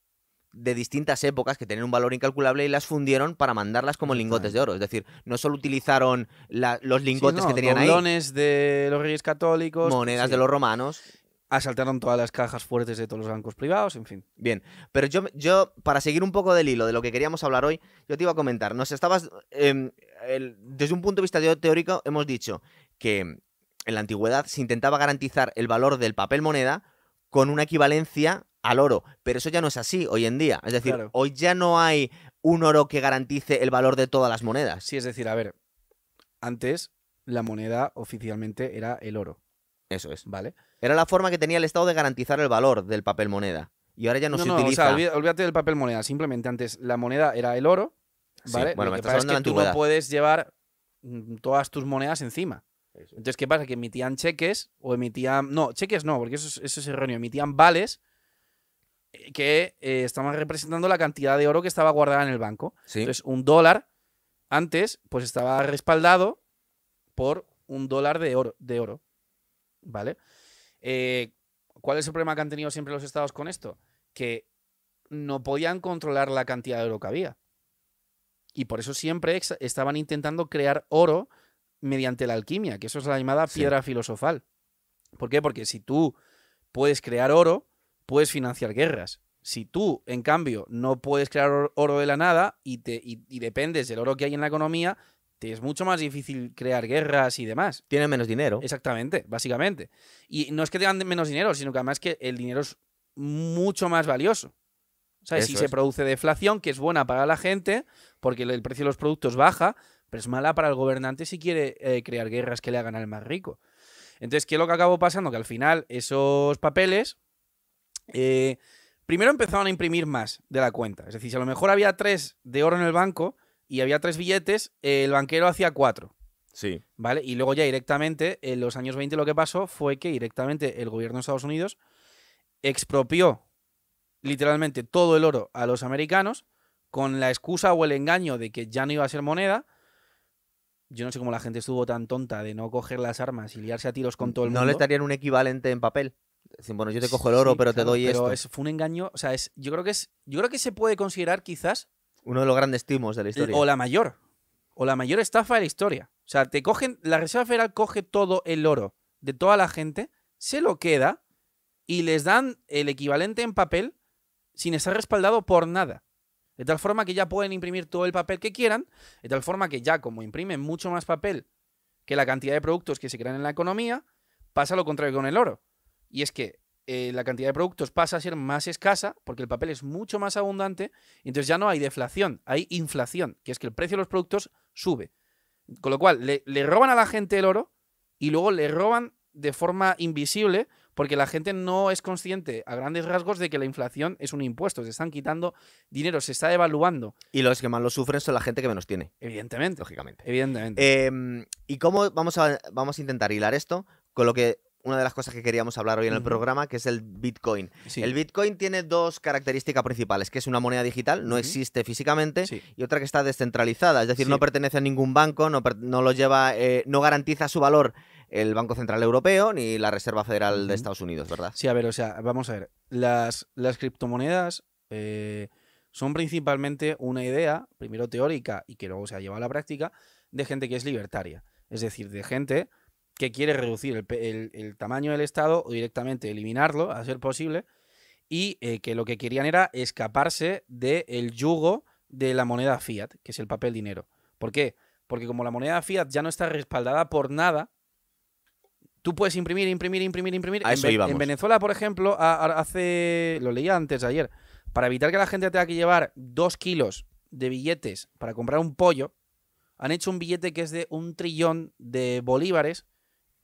de distintas épocas que tenían un valor incalculable y las fundieron para mandarlas como lingotes de oro. Es decir, no solo utilizaron la- los lingotes Sí, no, que tenían ahí, de los reyes católicos. monedas sí. de los romanos. asaltaron todas las cajas fuertes de todos los bancos privados, en fin. Bien, pero yo, yo, para seguir un poco del hilo de lo que queríamos hablar hoy, yo te iba a comentar, nos estabas, em, el- desde un punto de vista teórico, hemos dicho que en la antigüedad se intentaba garantizar el valor del papel moneda con una equivalencia al oro, pero eso ya no es así hoy en día. Es decir, Claro. hoy ya no hay un oro que garantice el valor de todas las monedas. Sí, es decir, a ver, antes la moneda oficialmente era el oro, Eso es. ¿vale? Era la forma que tenía el Estado de garantizar el valor del papel moneda. Y ahora ya no, se utiliza. o sea, olví- olvídate del papel moneda, simplemente antes la moneda era el oro, Sí, ¿vale? bueno, Lo me que estás pasa es hablando de la que tú no puedes llevar mm, todas tus monedas encima. Entonces, ¿qué pasa? Que emitían cheques o emitían... No, cheques no, porque eso es, eso es erróneo. Emitían vales que eh, estaban representando la cantidad de oro que estaba guardada en el banco. Sí. Entonces, un dólar antes, pues estaba respaldado por un dólar de oro. De oro ¿Vale? Eh, ¿Cuál es el problema que han tenido siempre los estados con esto? Que no podían controlar la cantidad de oro que había. Y por eso siempre estaban intentando crear oro mediante la alquimia, que eso es la llamada Sí. piedra filosofal. ¿Por qué? Porque si tú puedes crear oro, puedes financiar guerras. Si tú, en cambio, no puedes crear or- oro de la nada y, te, y, y dependes del oro que hay en la economía, te es mucho más difícil crear guerras y demás. Tiene menos dinero. Exactamente, básicamente. Y no es que tengan menos dinero, sino que además que el dinero es mucho más valioso. ¿Sabes? Si Eso se es. produce deflación, que es buena para la gente, porque el precio de los productos baja, pero es mala para el gobernante si quiere eh, crear guerras que le hagan al más rico. Entonces, ¿qué es lo que acabó pasando? Que al final esos papeles, eh, primero empezaron a imprimir más de la cuenta. Es decir, si a lo mejor había tres de oro en el banco y había tres billetes, eh, el banquero hacía cuatro. Sí. ¿Vale? Y luego ya directamente, en los años 20 lo que pasó fue que directamente el gobierno de Estados Unidos expropió literalmente todo el oro a los americanos con la excusa o el engaño de que ya no iba a ser moneda. Yo no sé cómo la gente estuvo tan tonta de no coger las armas y liarse a tiros con todo el ¿No mundo. les darían un equivalente en papel? Bueno, yo te cojo el oro, Sí, pero te doy pero esto. es- fue un engaño, o sea, es, yo creo que es, yo creo que se puede considerar quizás Uno de los grandes timos de la historia. o la mayor. O la mayor estafa de la historia. O sea, te cogen. La Reserva Federal coge todo el oro de toda la gente, se lo queda y les dan el equivalente en papel sin estar respaldado por nada. De tal forma que ya pueden imprimir todo el papel que quieran. De tal forma que ya, como imprimen mucho más papel que la cantidad de productos que se crean en la economía, pasa lo contrario con el oro. Y es que eh, la cantidad de productos pasa a ser más escasa porque el papel es mucho más abundante y entonces ya no hay deflación, hay inflación, que es que el precio de los productos sube. Con lo cual, le, le roban a la gente el oro y luego le roban de forma invisible porque la gente no es consciente a grandes rasgos de que la inflación es un impuesto. Se están quitando dinero, se está devaluando. Y los que más lo sufren son la gente que menos tiene, Evidentemente. lógicamente. Evidentemente. Em, ¿Y cómo vamos a, vamos a intentar hilar esto con lo que una de las cosas que queríamos hablar hoy en el programa, que es el Bitcoin? Sí. El Bitcoin tiene dos características principales, que es una moneda digital, no existe físicamente, Sí. y otra que está descentralizada, es decir, Sí. no pertenece a ningún banco, no, no lo lleva, eh, no garantiza su valor el Banco Central Europeo ni la Reserva Federal de. Estados Unidos, ¿verdad? Sí, a ver, o sea, vamos a ver. Las, las criptomonedas eh, son principalmente una idea, primero teórica y que luego se ha llevado a la práctica, de gente que es libertaria. Es decir, de gente que quiere reducir el, pe- el- el tamaño del Estado o directamente eliminarlo, a ser posible, y eh, que lo que querían era escaparse del yugo de la moneda fiat, que es el papel dinero. ¿Por qué? Porque como la moneda fiat ya no está respaldada por nada, tú puedes imprimir, imprimir, imprimir, imprimir. A en, eso Ve- íbamos. en Venezuela, por ejemplo, a- a- hace, lo leía antes ayer, para evitar que la gente tenga que llevar dos kilos de billetes para comprar un pollo, han hecho un billete que es de un trillón de bolívares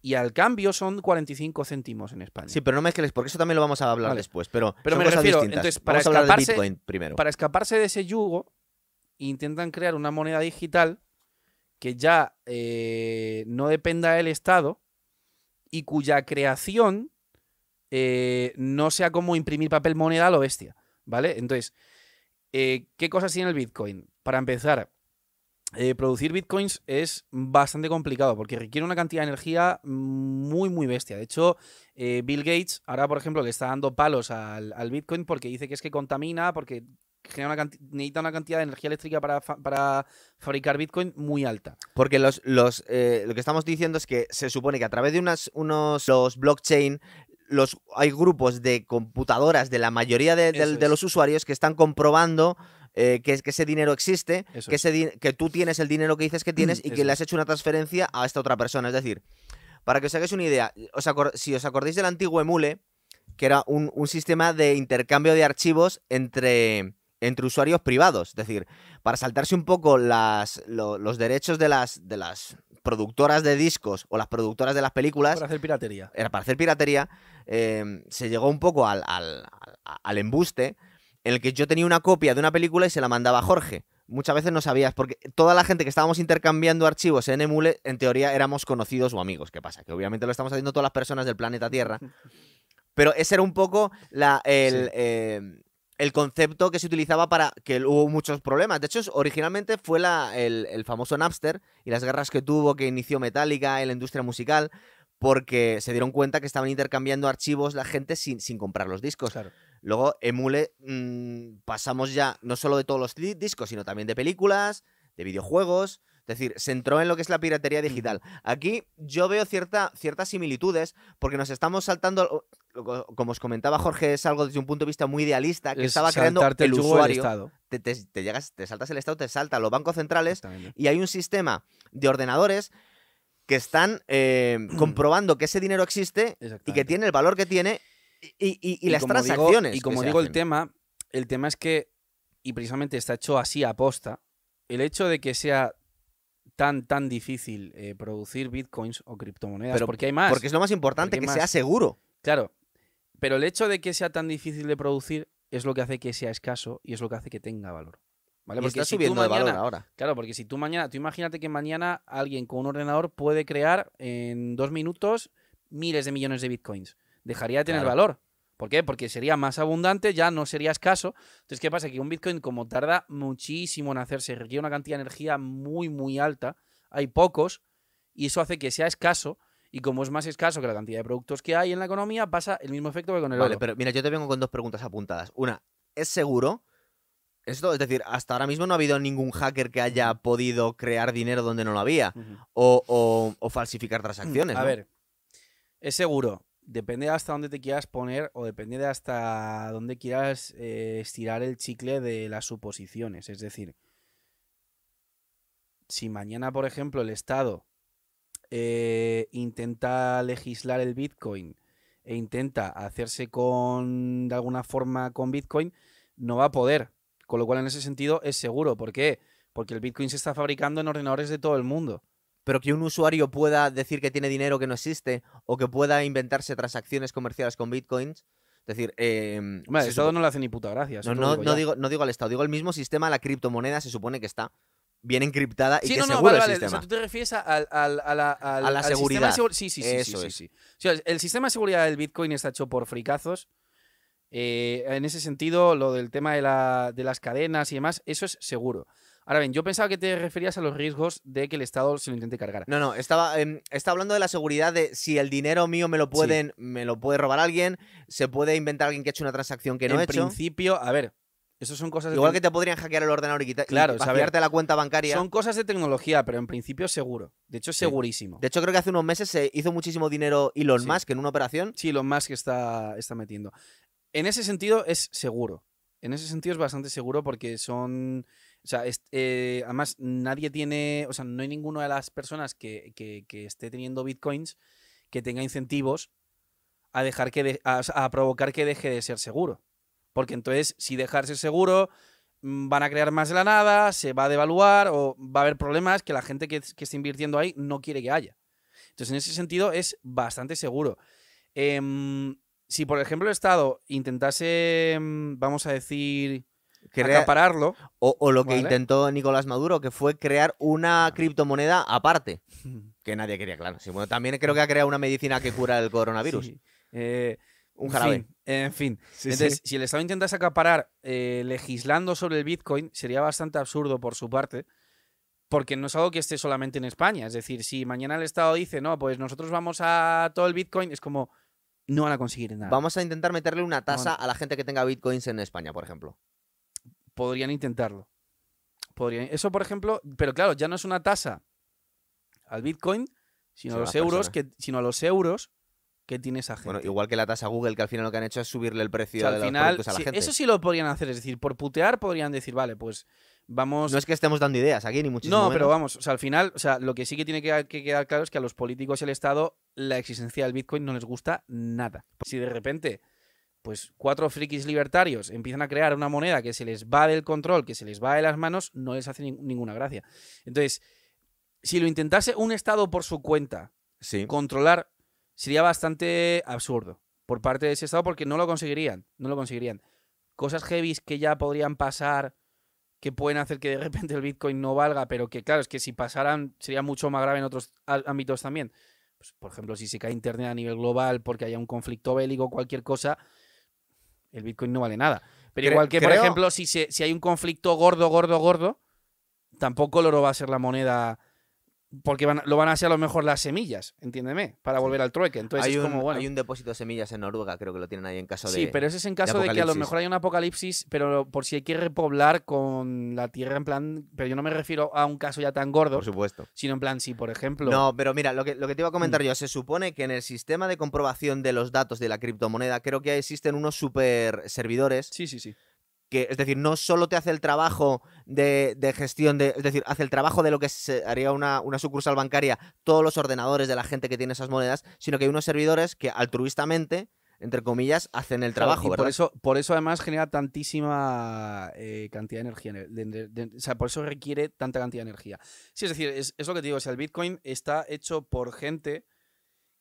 y al cambio son 45 céntimos en España. Sí, pero no mezcles, porque eso también lo vamos a hablar Vale. después, pero, Pero son me cosas refiero, distintas. entonces, para vamos a hablar de Bitcoin primero. Para escaparse de ese yugo, intentan crear una moneda digital que ya eh, no dependa del Estado y cuya creación eh, no sea como imprimir papel moneda a lo bestia, ¿vale? Entonces, eh, ¿qué cosas tiene el Bitcoin? Para empezar, eh, producir Bitcoins es bastante complicado porque requiere una cantidad de energía muy, muy bestia. De hecho, eh, Bill Gates ahora, por ejemplo, le está dando palos al, al Bitcoin porque dice que es que contamina, porque genera una necesita una cantidad de energía eléctrica para, fa- para fabricar Bitcoin muy alta. Porque los, los, eh, lo que estamos diciendo es que se supone que a través de unas, unos los blockchain los, hay grupos de computadoras de la mayoría de, los usuarios que están comprobando eh, que, que ese dinero existe, Eso que, es. ese di- que tú tienes el dinero que dices que tienes y que le has hecho una transferencia a esta otra persona. Es decir, para que os hagáis una idea, os si os acordáis del antiguo Emule, que era un, un sistema de intercambio de archivos entre, entre usuarios privados. Es decir, para saltarse un poco las, lo- los derechos de las, de las productoras de discos o las productoras de las películas, Para hacer piratería. era para hacer piratería, eh, se llegó un poco al, al- al- al embuste en el que yo tenía una copia de una película y se la mandaba a Jorge. Muchas veces no sabías, porque toda la gente que estábamos intercambiando archivos en Emule, en teoría éramos conocidos o amigos. ¿Qué pasa? Que obviamente lo estamos haciendo todas las personas del planeta Tierra. Pero ese era un poco la, el, Sí. eh, el concepto que se utilizaba para que hubo muchos problemas. De hecho, originalmente fue la, el, el famoso Napster y las guerras que tuvo, que inició Metallica en la industria musical, porque se dieron cuenta que estaban intercambiando archivos la gente sin, sin comprar los discos. Claro. Luego, Emule, mm, pasamos ya no solo de todos los di- discos, sino también de películas, de videojuegos. Es decir, se entró en lo que es la piratería digital. Aquí yo veo cierta, ciertas similitudes, porque nos estamos saltando, como os comentaba Jorge, es algo desde un punto de vista muy idealista, que Es estaba creando el usuario. Estado. Te, te- te llegas, te saltas el Estado, te saltan los bancos centrales, y hay un sistema de ordenadores que están eh, comprobando que ese dinero existe y que tiene el valor que tiene y, y- y- y las digo- transacciones. y como digo, el tema, el tema es que, y precisamente está hecho así a posta, el hecho de que sea tan, tan difícil eh, producir bitcoins o criptomonedas, Pero porque hay más. Porque es lo más importante, que sea seguro. Claro, pero el hecho de que sea tan difícil de producir es lo que hace que sea escaso y es lo que hace que tenga valor. ¿Vale? Y Porque está si subiendo de valor ahora. Claro, porque si tú mañana, tú imagínate que mañana alguien con un ordenador puede crear en dos minutos miles de millones de bitcoins. Dejaría de tener Claro. valor. ¿Por qué? Porque sería más abundante, ya no sería escaso. Entonces, ¿qué pasa? Que un bitcoin, como tarda muchísimo en hacerse, requiere una cantidad de energía muy, muy alta, hay pocos, y eso hace que sea escaso. Y como es más escaso que la cantidad de productos que hay en la economía, pasa el mismo efecto que con el Vale, oro. pero mira, yo te vengo con dos preguntas apuntadas. Una, ¿es seguro? Esto, es decir, hasta ahora mismo no ha habido ningún hacker que haya podido crear dinero donde no lo había. O, o- o falsificar transacciones. A ¿no? ver, es seguro. Depende de hasta dónde te quieras poner o depende de hasta dónde quieras eh, estirar el chicle de las suposiciones. Es decir, si mañana, por ejemplo, el Estado eh, intenta legislar el Bitcoin e intenta hacerse con, de alguna forma, con Bitcoin, no va a poder. Con lo cual, en ese sentido, es seguro. ¿Por qué? Porque el Bitcoin se está fabricando en ordenadores de todo el mundo. Pero que un usuario pueda decir que tiene dinero que no existe o que pueda inventarse transacciones comerciales con bitcoins. Es decir, eh, Hombre, el Estado no le hace ni puta gracia. no, no, digo no digo, no digo al Estado, digo el mismo sistema, la criptomoneda se supone que está bien encriptada y Sí, que no, no, seguro vale, el vale. O sea, sistema. tú te refieres a, al- al- a la, al- A la al sistema de seguridad. Sí, sí, sí. sí, Eso sí, es. sí. O sea, el sistema de seguridad del Bitcoin está hecho por fricazos. Eh, en ese sentido, lo del tema de, la- de las cadenas y demás, eso es seguro. Ahora bien, yo pensaba que te referías a los riesgos de que el Estado se lo intente cargar. No, no, estaba, estaba hablando de la seguridad de si el dinero mío me lo pueden, me lo puede robar alguien, se puede inventar alguien que ha hecho una transacción que no en ha hecho. principio, a ver, eso son cosas de Igual que te podrían hackear el ordenador y, quitar, Claro, y vaciarte la cuenta bancaria. son cosas de tecnología, pero en principio seguro. De hecho, Sí. segurísimo. De hecho, creo que hace unos meses se hizo muchísimo dinero Elon Sí. Musk en una operación. Sí, lo más que está, está metiendo. En ese sentido es seguro. En ese sentido es bastante seguro porque son... O sea, eh, además nadie tiene... O sea, no hay ninguna de las personas que, esté teniendo bitcoins que tenga incentivos a dejar que... a, provocar que deje de ser seguro. Porque entonces, si dejar ser seguro, mm, van a crear más de la nada, se va a devaluar o va a haber problemas que la gente que, que está invirtiendo ahí no quiere que haya. Entonces, en ese sentido, es bastante seguro. Em, si, por ejemplo, el Estado intentase, em, vamos a decir, Crea- acapararlo, o, o lo que Vale. intentó Nicolás Maduro, que fue crear una criptomoneda aparte. Que nadie quería, claro. Sí, bueno, también creo que ha creado una medicina que cura el coronavirus. Sí. Eh, Un jarabe. fin, en fin. Sí, Entonces, si el Estado intentase acaparar eh, legislando sobre el Bitcoin, sería bastante absurdo por su parte, porque no es algo que esté solamente en España. Es decir, si mañana el Estado dice, no, pues nosotros vamos a todo el Bitcoin, es como, no van a conseguir nada. Vamos a intentar meterle una tasa Bueno. a la gente que tenga bitcoins en España, por ejemplo. Podrían intentarlo. Podrían- Eso, por ejemplo, pero claro, ya no es una tasa al Bitcoin, sino a los euros, que, sino a los euros que tiene esa gente. Bueno, igual que la tasa Google, que al final lo que han hecho es subirle el O precio sea, al los final, productos a la sí, gente. eso sí lo podrían hacer, es decir, por putear podrían decir, vale, pues vamos... No es que estemos dando ideas aquí, ni muchísimo No, pero vamos, o sea, al final, o sea, lo que sí que tiene que, que quedar claro es que a los políticos y al Estado la existencia del Bitcoin no les gusta nada. Si de repente, pues cuatro frikis libertarios empiezan a crear una moneda que se les va del control, que se les va de las manos, no les hace nin- ninguna gracia. Entonces, si lo intentase un Estado por su cuenta, Sí. controlar, sería bastante absurdo por parte de ese Estado porque no lo conseguirían, no lo conseguirían. Cosas heavies que ya podrían pasar, que pueden hacer que de repente el Bitcoin no valga, pero que claro, es que si pasaran sería mucho más grave en otros ámbitos también. Pues, por ejemplo, si se cae Internet a nivel global porque haya un conflicto bélico o cualquier cosa, el Bitcoin no vale nada. Pero Cre- igual que, por ejemplo, si, se- si hay un conflicto gordo, gordo, gordo, tampoco el oro va a ser la moneda porque van- lo van a ser a lo mejor las semillas, entiéndeme, para volver al trueque. Entonces hay, es un, bueno. hay un depósito de semillas en Noruega, creo que lo tienen ahí en caso de. Sí, pero ese es en caso de, que a lo mejor hay un apocalipsis, pero por si hay que repoblar con la tierra en plan. Pero yo no me refiero a un caso ya tan gordo, Por supuesto. sino en plan, si por ejemplo. No, pero mira, lo que, lo que te iba a comentar Mm. yo, se supone que en el sistema de comprobación de los datos de la criptomoneda, creo que existen unos super servidores Sí, sí, sí. Que, es decir, no solo te hace el trabajo de, de gestión de, es decir, hace el trabajo de lo que se haría una, una sucursal bancaria, todos los ordenadores de la gente que tiene esas monedas, sino que hay unos servidores que altruistamente, entre comillas, hacen el Claro, trabajo, por eso, por eso además genera tantísima eh, cantidad de energía. de- o sea, por eso requiere tanta cantidad de energía. Sí, es decir, es, es lo que te digo. O sea, el Bitcoin está hecho por gente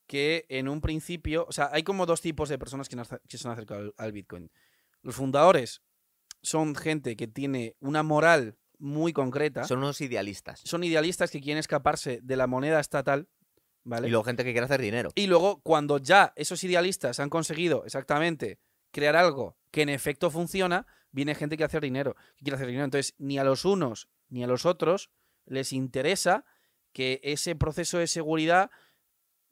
que en un principio. O sea, hay como dos tipos de personas que, se han acercado al, al Bitcoin. Los fundadores son gente que tiene una moral muy concreta. Son unos idealistas. son idealistas que quieren escaparse de la moneda estatal. ¿Vale? Y luego gente que quiere hacer dinero. Y luego, cuando ya esos idealistas han conseguido exactamente crear algo que en efecto funciona, viene gente que hace dinero. Que quiere hacer dinero. Entonces, ni a los unos ni a los otros les interesa que ese proceso de seguridad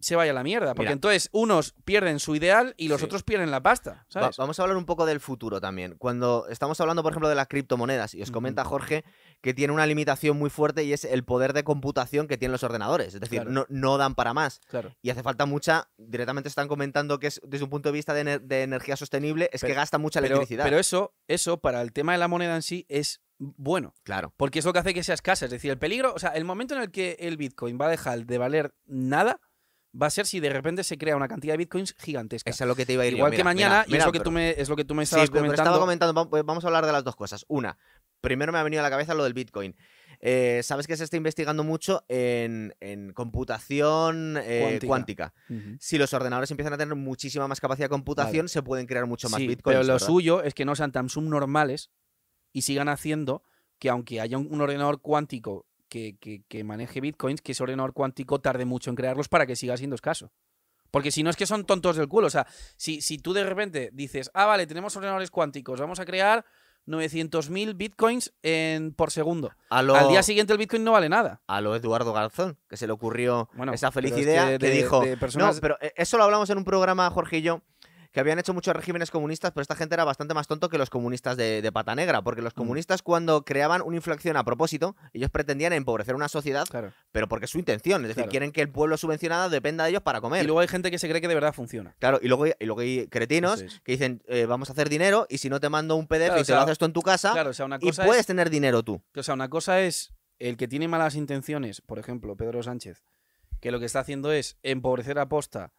se vaya a la mierda. Porque Mira. entonces unos pierden su ideal y los Sí. otros pierden la pasta. Va- ¿sabes? vamos a hablar un poco del futuro también. Cuando estamos hablando, por ejemplo, de las criptomonedas, y os comenta Jorge que tiene una limitación muy fuerte y es el poder de computación que tienen los ordenadores. Es decir, Claro. no, no dan para más. Claro. Y hace falta mucha. Directamente están comentando que es desde un punto de vista de, ener- de energía sostenible, es que Pero- gasta mucha Pero, electricidad. pero eso, eso, para el tema de la moneda en sí, es bueno. claro. Porque es lo que hace que sea escasa. Es decir, el peligro, o sea, el momento en el que el Bitcoin va a dejar de valer nada, va a ser si de repente se crea una cantidad de Bitcoins gigantesca. Eso es lo que te iba a ir. Igual que mañana, mira, y es, lo que tú me, es lo que tú me Sí, estabas pero comentando. estado comentando. va- Vamos a hablar de las dos cosas. Una, primero me ha venido a la cabeza lo del Bitcoin. Eh, Sabes que se está investigando mucho en, en computación eh, Cuántica. Si los ordenadores empiezan a tener muchísima más capacidad de computación, se pueden crear mucho más Sí, bitcoins. pero lo ¿verdad? suyo es que no sean tan subnormales y sigan haciendo que aunque haya un, un ordenador cuántico que, que- que maneje bitcoins, que ese ordenador cuántico tarde mucho en crearlos para que siga siendo escaso. Porque si no es que son tontos del culo. O sea, si, si tú de repente dices, ah, vale, tenemos ordenadores cuánticos, vamos a crear 900.000 bitcoins en, por segundo. Lo, Al día siguiente el bitcoin no vale nada. a lo Eduardo Garzón, que se le ocurrió Bueno, esa feliz es idea que que, de- dijo. de personas- No, pero eh, eso lo hablamos en un programa, Jorge y yo. Que habían hecho muchos regímenes comunistas, pero esta gente era bastante más tonto que los comunistas de, de pata negra. Porque los Mm. comunistas, cuando creaban una inflación a propósito, ellos pretendían empobrecer una sociedad, Claro. pero porque es su intención. Es decir, Claro. quieren que el pueblo subvencionado dependa de ellos para comer. Y luego hay gente que se cree que de verdad funciona. Claro, y luego, y luego hay cretinos es. que dicen, eh, vamos a hacer dinero y si no te mando un PDF Claro, y o te lo haces tú en tu casa Claro, o sea, una y puedes es tener dinero tú. O sea, una cosa es el que tiene malas intenciones, por ejemplo, Pedro Sánchez, que lo que está haciendo es empobrecer a posta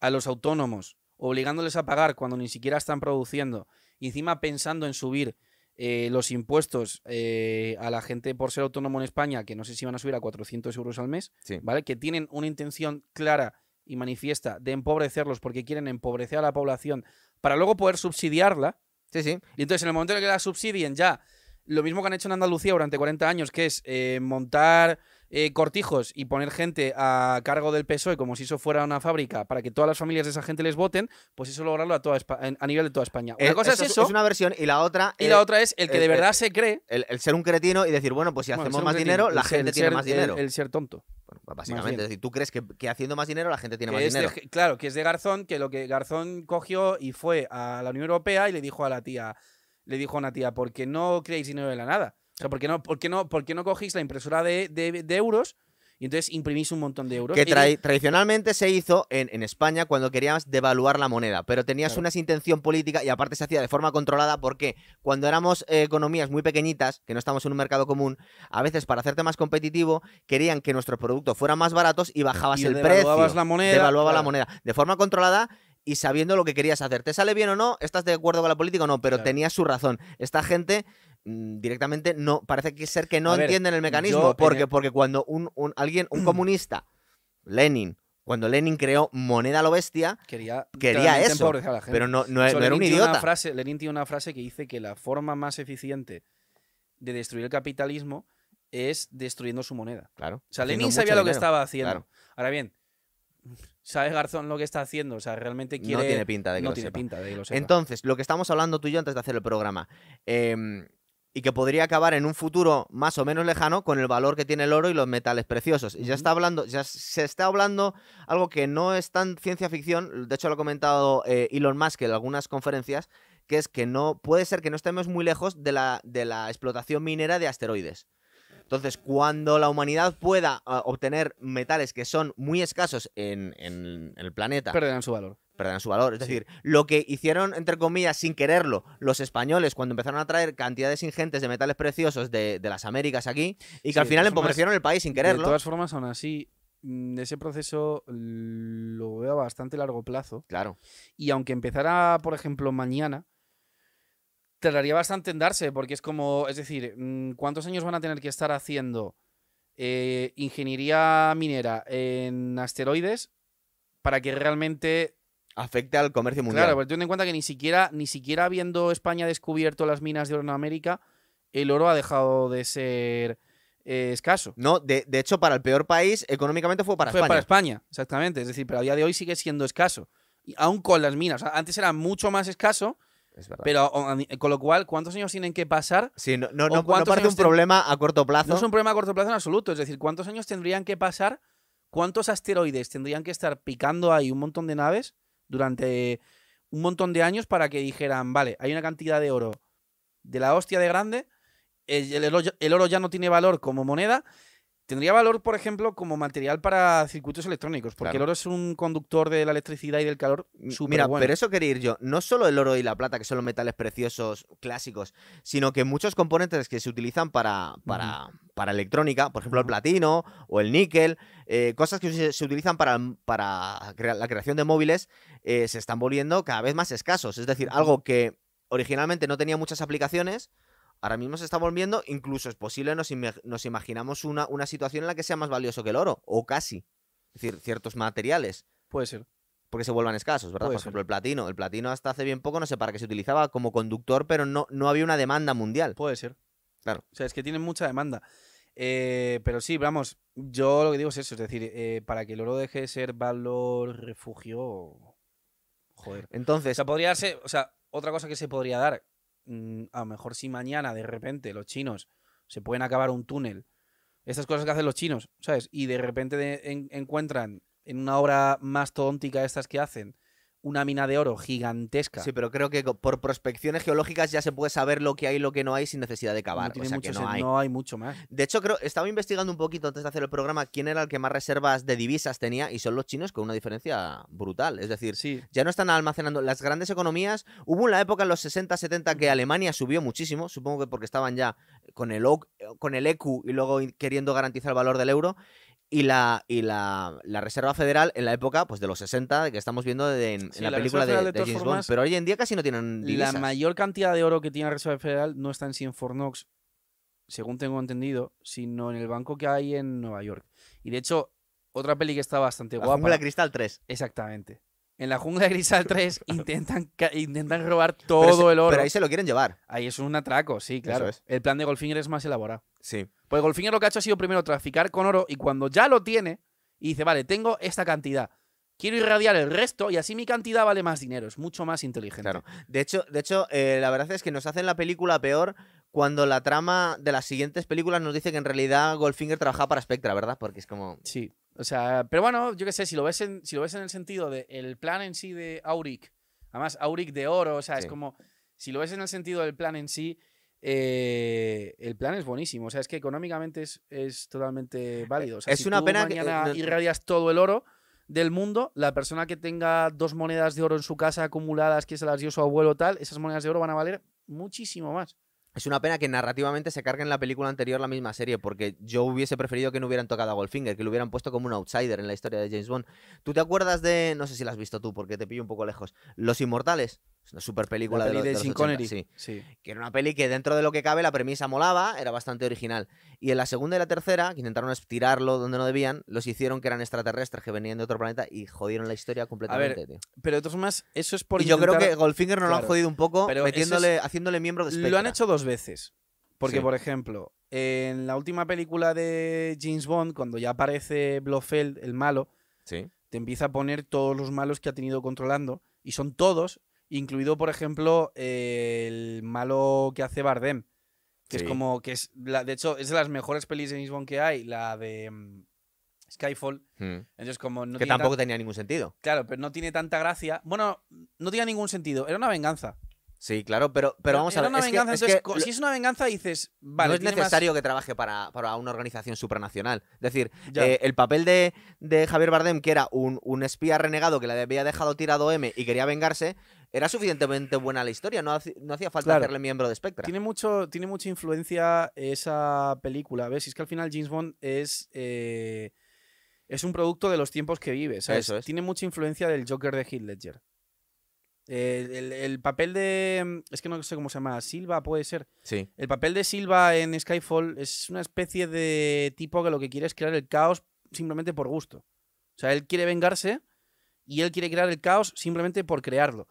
a los autónomos, obligándoles a pagar cuando ni siquiera están produciendo, y encima pensando en subir eh, los impuestos eh, a la gente por ser autónomo en España, que no sé si van a subir a 400 euros al mes, Sí. ¿vale? Que tienen una intención clara y manifiesta de empobrecerlos porque quieren empobrecer a la población para luego poder subsidiarla. Sí, sí. Y entonces, en el momento en el que la subsidien ya, lo mismo que han hecho en Andalucía durante 40 años, que es eh, montar eh, cortijos y poner gente a cargo del PSOE como si eso fuera una fábrica para que todas las familias de esa gente les voten, pues eso lograrlo a, toda Espa- en- a nivel de toda España. Una Eh, cosa es eso, Es una versión y la otra y eh, la otra es el que eh, de eh, verdad se cree. el, ser un cretino y decir, bueno, pues si bueno, hacemos más cretino, dinero, la gente tiene ser- más dinero. El, ser tonto. Bueno, pues básicamente, es decir, tú crees que, que haciendo más dinero la gente tiene Que más de- dinero. claro, que es de Garzón, que lo que Garzón cogió y fue a la Unión Europea y le dijo a la tía, le dijo a una tía, ¿por qué no creáis dinero de la nada? O sea, ¿por qué no, por qué no, por qué no cogéis la impresora de, de- de euros Y entonces imprimís un montón de euros. Que tradicionalmente se hizo en, en España cuando querías devaluar la moneda, pero tenías Claro. una intención política y aparte se hacía de forma controlada porque cuando éramos eh, economías muy pequeñitas, que no estamos en un mercado común, a veces para hacerte más competitivo querían que nuestros productos fueran más baratos y bajabas y el devaluabas precio. la moneda. devaluaba la moneda de forma controlada y sabiendo lo que querías hacer. ¿Te sale bien o no? ¿Estás de acuerdo con la política o no? Pero Claro. tenías su razón. Esta gente directamente no parece que ser que no ver, entienden el mecanismo porque el- porque cuando un, un- alguien un comunista Lenin cuando Lenin creó moneda a lo bestia Quería, Quería eso, a la gente. pero no, no, era un idiota frase, Lenin tiene una frase que dice que la forma más eficiente de destruir el capitalismo es destruyendo su moneda. claro O sea, Lenin sabía lo que estaba haciendo. Claro. Ahora bien, ¿sabe Garzón lo que está haciendo? O sea, realmente quiere... no tiene pinta de que no lo tiene sepa. pinta de que lo sepa. Entonces, lo que estamos hablando tú y yo antes de hacer el programa, em, y que podría acabar en un futuro más o menos lejano con el valor que tiene el oro y los metales preciosos. Y ya está hablando, ya se está hablando algo que no es tan ciencia ficción, de hecho lo ha comentado eh, Elon Musk en algunas conferencias, que es que no puede ser que no estemos muy lejos de la, de la explotación minera de asteroides. Entonces, cuando la humanidad pueda ah, obtener metales que son muy escasos en, en el planeta, Perderán su valor. Perderán su valor. Es Sí. decir, lo que hicieron, entre comillas, sin quererlo, los españoles cuando empezaron a traer cantidades ingentes de metales preciosos de, de las Américas aquí, y que Sí, al de final formas, empobrecieron el país sin De quererlo. todas formas, aún así, mm, ese proceso lo veo a bastante largo plazo. Claro. Y aunque empezara, por ejemplo, mañana, tardaría bastante en darse, porque es como, es decir, mm, ¿cuántos años van a tener que estar haciendo eh, ingeniería minera en asteroides para que realmente... Afecte al comercio mundial. Claro, porque ten en cuenta que ni siquiera, ni siquiera habiendo España descubierto las minas de oro en América, el oro ha dejado de ser eh, escaso. No, de, de hecho, para el peor país, económicamente fue para Fue España. para España, exactamente. Es decir, pero a día de hoy sigue siendo escaso. Y aún con las minas. O sea, antes era mucho más escaso, Es verdad. pero con lo cual, ¿cuántos años tienen que pasar? Sí, no, no, ¿O no- no parece un problema a corto plazo. No es un problema a corto plazo en absoluto. Es decir, ¿cuántos años tendrían que pasar? ¿Cuántos asteroides tendrían que estar picando ahí un montón de naves durante un montón de años para que dijeran, vale, hay una cantidad de oro de la hostia de grande, el, oro, el oro ya no tiene valor como moneda, tendría valor, por ejemplo, como material para circuitos electrónicos, porque Claro. el oro es un conductor de la electricidad y del calor M- súper Mira, bueno. pero eso quería ir yo. No solo el oro y la plata, que son los metales preciosos clásicos, sino que muchos componentes que se utilizan para, para, para electrónica, por ejemplo el platino o el níquel, eh, cosas que se, se utilizan para, para crea- la creación de móviles, eh, se están volviendo cada vez más escasos. Es decir, algo que originalmente no tenía muchas aplicaciones. Ahora mismo se está volviendo, incluso es posible, nos, imaginamos una, una situación en la que sea más valioso que el oro, o casi. Es decir, ciertos materiales Puede ser. porque se vuelvan escasos, ¿verdad? Puede Por ser. ejemplo, el platino. El platino hasta hace bien poco, no sé para qué se utilizaba como conductor, pero no, no había una demanda mundial. Puede ser. Claro. O sea, es que tienen mucha demanda. Eh, pero sí, vamos, yo lo que digo es eso, es decir, eh, para que el oro deje de ser valor refugio, joder. O Entonces, sea, podría ser, o sea, otra cosa que se podría dar, a lo mejor si mañana de repente los chinos se pueden acabar un túnel, estas cosas que hacen los chinos, ¿sabes? Y de repente encuentran en una obra más tontica estas que hacen, una mina de oro gigantesca. sí, pero creo que por prospecciones geológicas ya se puede saber lo que hay y lo que no hay sin necesidad de no cavar. tiene o sea mucho que sen- no hay. no hay mucho más. De hecho, creo, estaba investigando un poquito antes de hacer el programa quién era el que más reservas de divisas tenía y son los chinos con una diferencia brutal. Es decir, Sí, ya no están almacenando las grandes economías. Hubo una época en los 60, 70 que Alemania subió muchísimo, supongo que porque estaban ya con el, con el EQ y luego queriendo garantizar el valor del euro. Y la, y la, la Reserva Federal en la época pues de los 60, que estamos viendo de- en, la la película de, James Bond. Pero hoy en día casi no tienen divisas. La mayor cantidad de oro que tiene la Reserva Federal no está en Cienfornox, según tengo entendido, sino en el banco que hay en Nueva York. Y de hecho, otra peli que está bastante La guapa. Jungla de Cristal 3. Exactamente. En la jungla de Cristal 3 intentan, intentan robar todo se- el oro. Pero ahí se lo quieren llevar. Ahí es un atraco, sí, claro. es. El plan de Goldfinger es más elaborado. Sí. Pues Goldfinger lo que ha hecho ha sido primero traficar con oro y cuando ya lo tiene, y dice, vale, tengo esta cantidad. Quiero irradiar el resto y así mi cantidad vale más dinero. Es mucho más inteligente. Claro. De hecho, de hecho eh, la verdad es que nos hacen la película peor cuando la trama de las siguientes películas nos dice que en realidad Goldfinger trabajaba para Spectra, ¿verdad? Porque es como. Sí, o sea, pero bueno, yo qué sé, si lo ves en, si lo ves en el sentido del el plan en sí de Auric, además Auric de oro, o sea, es como, si lo ves en el sentido del plan en sí, eh, el plan es buenísimo. O sea, es que económicamente es, es totalmente válido. O sea, es si una tú pena que- mañana no- irradias todo el oro del mundo, la persona que tenga dos monedas de oro en su casa acumuladas, que se las dio su abuelo tal, esas monedas de oro van a valer muchísimo más. Es una pena que narrativamente se cargue en la película anterior la misma serie, porque yo hubiese preferido que no hubieran tocado a Goldfinger, que lo hubieran puesto como un outsider en la historia de James Bond. ¿Tú te acuerdas de, no sé si la has visto tú, porque te pillo un poco lejos, Los Inmortales? Es una super película la de, peli lo- de de los Sean 80, Connery. sí. sí. Que era una peli que dentro de lo que cabe la premisa molaba, era bastante original. Y en la segunda y la tercera, que intentaron estirarlo donde no debían, los hicieron que eran extraterrestres que venían de otro planeta y jodieron la historia completamente, tío. Pero de todas formas, eso es por Y yo creo que Goldfinger nos lo han jodido un poco Pero eso es- metiéndole, haciéndole miembro de Spectra. Lo han hecho dos veces. Porque, Sí. por ejemplo, en la última película de James Bond, cuando ya aparece Blofeld, el malo, te empieza a poner todos los malos que ha tenido controlando. Y son todos, incluido, por ejemplo, eh, el malo que hace Bardem. Que Sí. es como que es. La, de hecho, es de las mejores pelis de James Bond que hay, la de mm, Skyfall. Mm. Entonces, como no que tiene tampoco tenía ningún sentido. Claro, pero no tiene tanta gracia. Bueno, no tiene ningún sentido. Era una venganza. Sí, claro, pero, pero vamos a ver. una es que- venganza. es entonces, que co- lo- si es una venganza, dices. Vale, no es más- necesario que trabaje para, para una organización supranacional. Es decir, eh, el papel de, de Javier Bardem, que era un, un espía renegado que le había dejado tirado M y quería vengarse, era suficientemente buena la historia. No, no hacía falta Claro. hacerle miembro de Spectra. Tiene, mucho, tiene mucha influencia esa película. ¿Ves? Y es que al final James Bond es. eh, es un producto de los tiempos que vive. ¿sabes? Eso es. Tiene mucha influencia del Joker de Heath Ledger. El, el- el papel de. Es que no sé cómo se llama. Silva, puede ser. Sí. El papel de Silva en Skyfall es una especie de tipo que lo que quiere es crear el caos simplemente por gusto. O sea, él quiere vengarse y él quiere crear el caos simplemente por crearlo.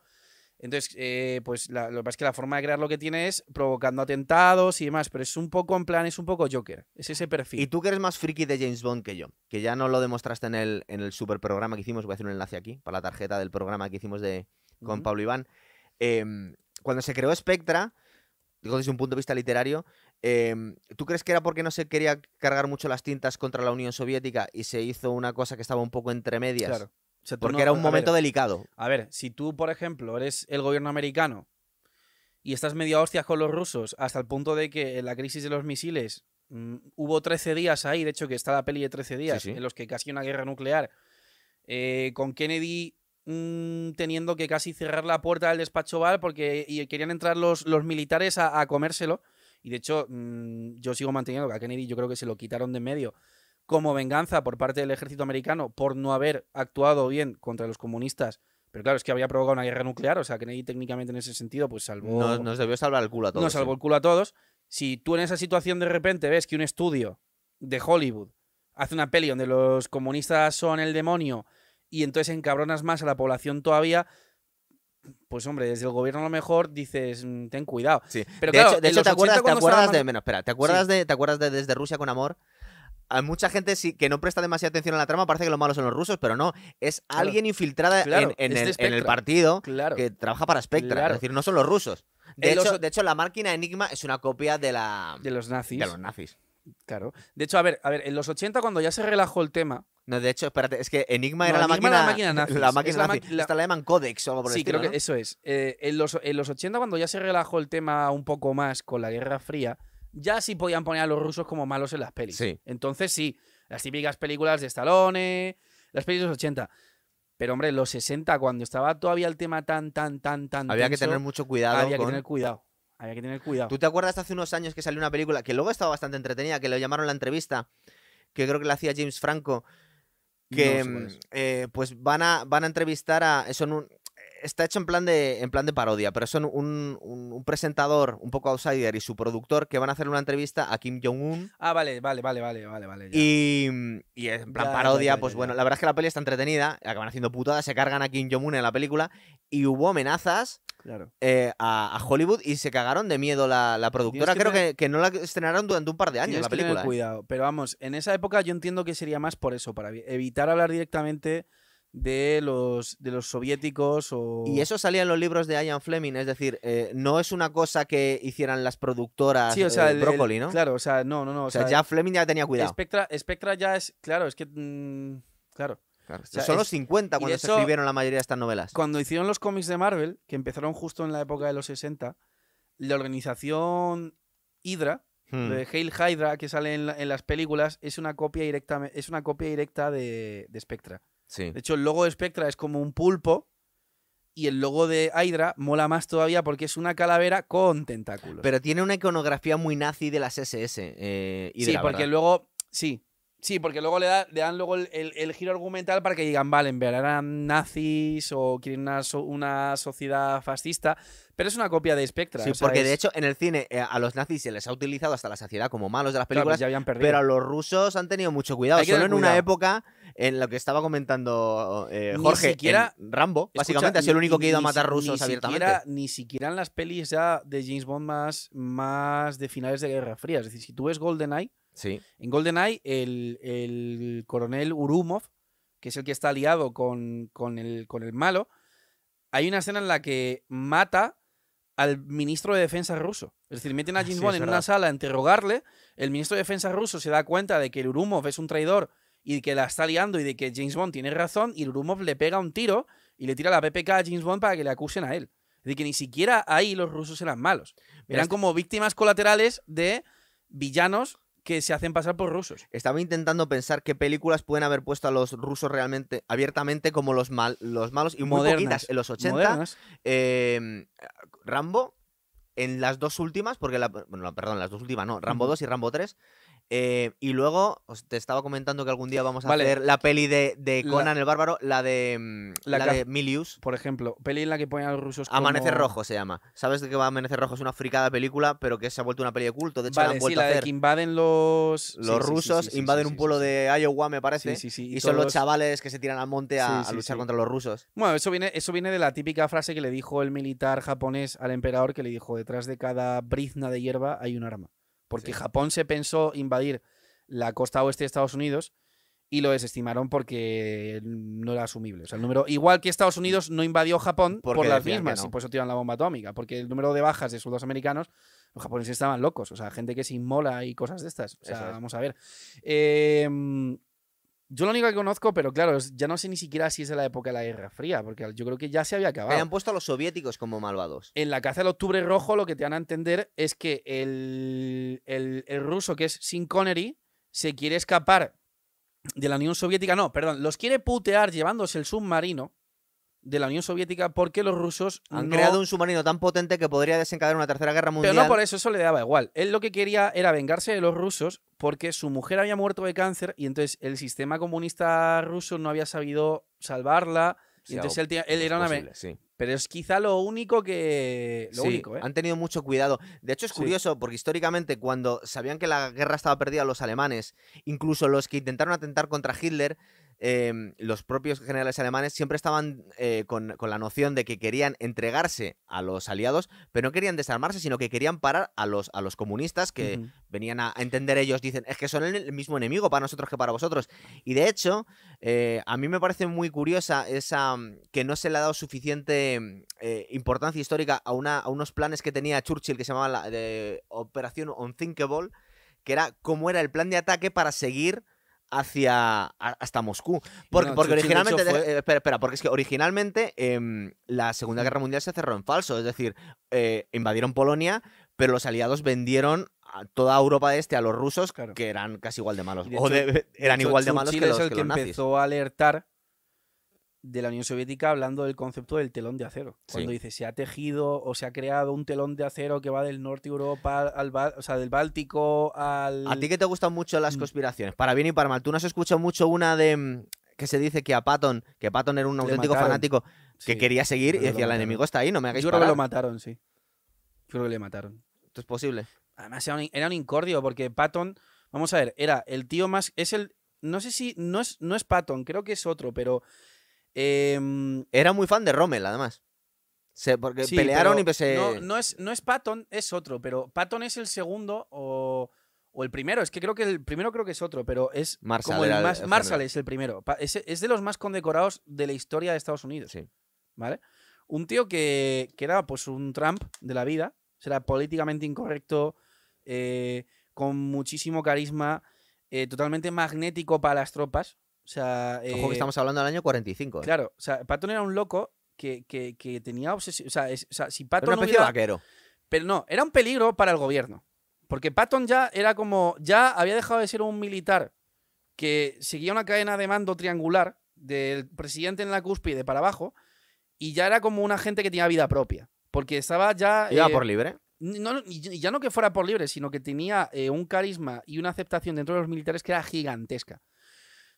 Entonces, eh, pues la- lo que pasa es que la forma de crear lo que tiene es provocando atentados y demás, pero es un poco en plan, es un poco Joker. Es ese perfil. Y tú que eres más friki de James Bond que yo, que ya no lo demostraste en el, en el super programa que hicimos, voy a hacer un enlace aquí, para la tarjeta del programa que hicimos de, con Ujú. Pablo Iván. em, cuando se creó Spectra, digo desde un punto de vista literario, em, ¿tú crees que era porque no se quería cargar mucho las tintas contra la Unión Soviética y se hizo una cosa que estaba un poco entre medias? Claro. O sea, tú Porque no- era un a momento ver, delicado. A ver, si tú, por ejemplo, eres el gobierno americano y estás medio hostias con los rusos hasta el punto de que en la crisis de los misiles mm, hubo 13 días ahí, de hecho que está la peli de 13 días, sí. en los que casi una guerra nuclear, eh, con Kennedy mm, teniendo que casi cerrar la puerta del despacho Oval porque y querían entrar los, los militares a, a comérselo. Y de hecho, mm, yo sigo manteniendo que a Kennedy yo creo que se lo quitaron de en medio como venganza por parte del ejército americano por no haber actuado bien contra los comunistas. Pero claro, es que había provocado una guerra nuclear, o sea, Kennedy técnicamente en ese sentido pues salvó, Nos, nos debió salvar el culo a todos. nos salvó el culo a todos. Si tú en esa situación de repente ves que un estudio de Hollywood hace una peli donde los comunistas son el demonio y entonces encabronas más a la población todavía, pues hombre, desde el gobierno a lo mejor dices, mm, ten cuidado. Sí. Pero de claro, hecho, de hecho, ¿te 80 acuerdas, ¿te cuando acuerdas estaba de. Bueno, espera, ¿te acuerdas, de, ¿te acuerdas de Desde Rusia con Amor? Hay mucha gente sí, que no presta demasiada atención a la trama, parece que los malos son los rusos, pero no. Es Claro. alguien infiltrada Claro, en, es el, en el partido Claro. que trabaja para Spectra. Es decir, no son los rusos. De los hecho, o- de hecho, la máquina Enigma es una copia de la. De los nazis. de los nazis. Claro. De hecho, a ver, a ver, en los 80 cuando ya se relajó el tema, No, de hecho, espérate, es que Enigma No, era Enigma la era máquina. la máquina nazi. La Es máquina la nazi. la- Esta la llaman Codex o algo por el sí, estilo, creo que eso es. Eh, en, los, en los 80 cuando ya se relajó el tema un poco más con la Guerra Fría, ya sí podían poner a los rusos como malos en las pelis. Sí. Entonces sí, las típicas películas de Stallone, las pelis de los 80. Pero hombre, los 60, cuando estaba todavía el tema tan, tan, tan, tan Había que tener mucho cuidado. había que con- tener cuidado. Había que tener cuidado. ¿Tú te acuerdas hace unos años que salió una película que luego estaba bastante entretenida, que lo llamaron La Entrevista, que creo que la hacía James Franco, que No sé cuál mm, eh, pues van a, van a entrevistar a. Son un, está hecho en plan de, en plan de parodia, pero son un, un- un presentador un poco outsider y su productor que van a hacer una entrevista a Kim Jong-un. Ah, vale, vale, vale, vale, vale, vale. Y, y en plan Ya, parodia, ya, pues bueno, la verdad es que la peli está entretenida, acaban haciendo putadas, se cargan a Kim Jong-un en la película y hubo amenazas Claro. eh, a, a Hollywood y se cagaron de miedo la, la productora. que Creo que, que no la estrenaron durante un par de años Tienes la que tener película. ¿eh? cuidado. Pero vamos, en esa época yo entiendo que sería más por eso, para evi- evitar hablar directamente de los, de los soviéticos o... Y eso salía en los libros de Ian Fleming, es decir, eh, no es una cosa que hicieran las productoras Sí, o sea, eh, el- el- Broccoli, ¿no? Claro, o sea, no, no, no. o sea, ya Fleming ya tenía cuidado. Spectra, Spectra ya es... Claro, es que... mm, claro. Claro, sea, son es- los 50 y de cuando se escribieron la mayoría de estas novelas. Cuando hicieron los cómics de Marvel, que empezaron justo en la época de los 60, la organización Hydra, Hmm. de Hail Hydra que sale en, la- en las películas, es una copia directa, es una copia directa de, de Spectra. Sí. De hecho, el logo de Spectra es como un pulpo y el logo de Hydra mola más todavía porque es una calavera con tentáculos. Pero tiene una iconografía muy nazi de las SS. Eh, sí, porque ¿verdad? luego. Sí. Sí, porque luego le, da- le dan luego el, el- el giro argumental para que digan, vale, en verdad eran nazis o quieren una, una sociedad fascista, pero es una copia de Spectra. Sí, o sea, porque de hecho en el cine eh, a los nazis se les ha utilizado hasta la saciedad como malos de las claro, pues películas, ya habían perdido. pero a los rusos han tenido mucho cuidado. Solo en una época en lo que estaba comentando eh, Ni Jorge, siquiera- en Rambo, Escucha, básicamente ha sido el ni- único que ha ido a ni matar rusos ni abiertamente. Siquiera, ni siquiera en las pelis ya de James Bond más, más de finales de Guerra Fría. Es decir, si tú ves GoldenEye, Sí, en GoldenEye el, el coronel Urumov, que es el que está aliado con, con el, con el malo, hay una escena en la que mata al ministro de Defensa ruso. Es decir, meten a Ah, James sí, Bond en verdad. una sala a interrogarle, el ministro de Defensa ruso se da cuenta de que el Urumov es un traidor y que la está liando y de que James Bond tiene razón y el Urumov le pega un tiro y le tira la PPK a James Bond para que le acusen a él. Es decir, que ni siquiera ahí los rusos eran malos. Eran este- como víctimas colaterales de villanos que se hacen pasar por rusos. Estaba intentando pensar qué películas pueden haber puesto a los rusos realmente abiertamente como los, mal, los malos y muy Modernas, poquitas. En los 80, Modernas. eh, Rambo, en las dos últimas, porque la, bueno, perdón, las dos últimas no, Rambo Ujú. 2 y Rambo 3. Eh, y luego, os te estaba comentando que algún día vamos a Vale. hacer la peli de, de La- Conan el Bárbaro, la de, mm, La de Milius. Por ejemplo, peli en la que ponen a los rusos como... Amanecer Rojo se llama. ¿Sabes de qué va Amanecer Rojo? Es una fricada película, pero que se ha vuelto una peli de culto. De hecho, la han sí, vuelto la a de que invaden los... Los sí, rusos sí, invaden un pueblo de Iowa, me parece. Sí, sí, sí. Y, son los chavales que se tiran al monte a, a luchar contra los rusos. Bueno, eso viene, eso viene de la típica frase que le dijo el militar japonés al emperador, que le dijo, detrás de cada brizna de hierba hay un arma. Porque Sí. Japón se pensó invadir la costa oeste de Estados Unidos y lo desestimaron porque no era asumible. O sea, el número, igual que Estados Unidos no invadió Japón Porque por las mismas, no. y por eso tiran la bomba atómica, porque el número de bajas de soldados americanos, los japoneses estaban locos, o sea, gente que se inmola y cosas de estas. O sea, es. vamos a ver. Eh, yo lo único que conozco, pero claro, ya no sé ni siquiera si es de la época de la Guerra Fría, porque yo creo que ya se había acabado. hayan puesto a los soviéticos como malvados. En la caza del Octubre Rojo lo que te van a entender es que el, el- el ruso que es Sin Connery se quiere escapar de la Unión Soviética. No, perdón, los quiere putear llevándose el submarino de la Unión Soviética porque los rusos Han no- creado un submarino tan potente que podría desencadenar una tercera guerra mundial. Pero no por eso, eso le daba igual. Él lo que quería era vengarse de los rusos porque su mujer había muerto de cáncer y entonces el sistema comunista ruso no había sabido salvarla. Entonces él, era una... sí. Pero es quizá lo único que... Lo Sí, único, ¿eh? Han tenido mucho cuidado. De hecho, es Sí. curioso porque históricamente, cuando sabían que la guerra estaba perdida los alemanes, incluso los que intentaron atentar contra Hitler, eh, los propios generales alemanes siempre estaban eh, con, con la noción de que querían entregarse a los aliados, pero no querían desarmarse, sino que querían parar a los, a los comunistas que venían a, a entender ellos, dicen, es que son el, mismo enemigo para nosotros que para vosotros. Y de hecho, eh, a mí me parece muy curiosa esa mm, que no se le ha dado suficiente mm, eh, importancia histórica a, una, a unos planes que tenía Churchill que se llamaban la de Operación Unthinkable, que era cómo era el plan de ataque para seguir hacia hasta Moscú. Porque, Bueno, porque originalmente, fue- eh, espera, espera, porque es que originalmente em, la Segunda. Guerra Mundial se cerró en falso, es decir, eh, invadieron Polonia, pero los aliados vendieron a toda Europa este a los rusos, Claro. que eran casi igual de malos. De o hecho- de- eran igual de malos que los, es el que que, los nazis. empezó a alertar de la Unión Soviética hablando del concepto del telón de acero. Cuando Sí. dice se ha tejido o se ha creado un telón de acero que va del norte de Europa al o sea, del Báltico al A ti que te gustan mucho las Mm. conspiraciones, para bien y para mal, tú no has escuchado mucho una de mm, que se dice que a Patton, que Patton era un Le auténtico mataron. fanático que Sí, quería seguir y decía, el enemigo está ahí, no me hagáis Yo creo que lo mataron, sí. Yo creo que le mataron. Esto es posible. Además era un, era un incordio porque Patton, vamos a ver, era el tío más es el no sé si no es no es Patton, creo que es otro, pero em, Era muy fan de Rommel, además. Se- porque Sí, pelearon y pues se... No, no es, no es Patton, es otro, pero Patton es el segundo o, o el primero. Es que creo que el primero creo que es otro, pero es Marshall como el era más. Marshall es el primero. Es, es de los más condecorados de la historia de Estados Unidos. Sí. ¿Vale? Un tío que, que era pues un Trump de la vida. Será políticamente incorrecto, eh, con muchísimo carisma, eh, totalmente magnético para las tropas. Sea, Ojo eh, que estamos hablando del año 45. ¿eh? Claro, o sea, Patton era un loco que, que- que tenía obsesión. O sea, es- o sea, si Era Patton una no hubiera- vaquero. pero no, era un peligro para el gobierno. Porque Patton ya era como. Ya había dejado de ser un militar que seguía una cadena de mando triangular del presidente en la cúspide para abajo y ya era como una gente que tenía vida propia. Porque estaba ya. ¿Iba eh, por libre? no, ya no que fuera por libre, sino que tenía eh, un carisma y una aceptación dentro de los militares que era gigantesca.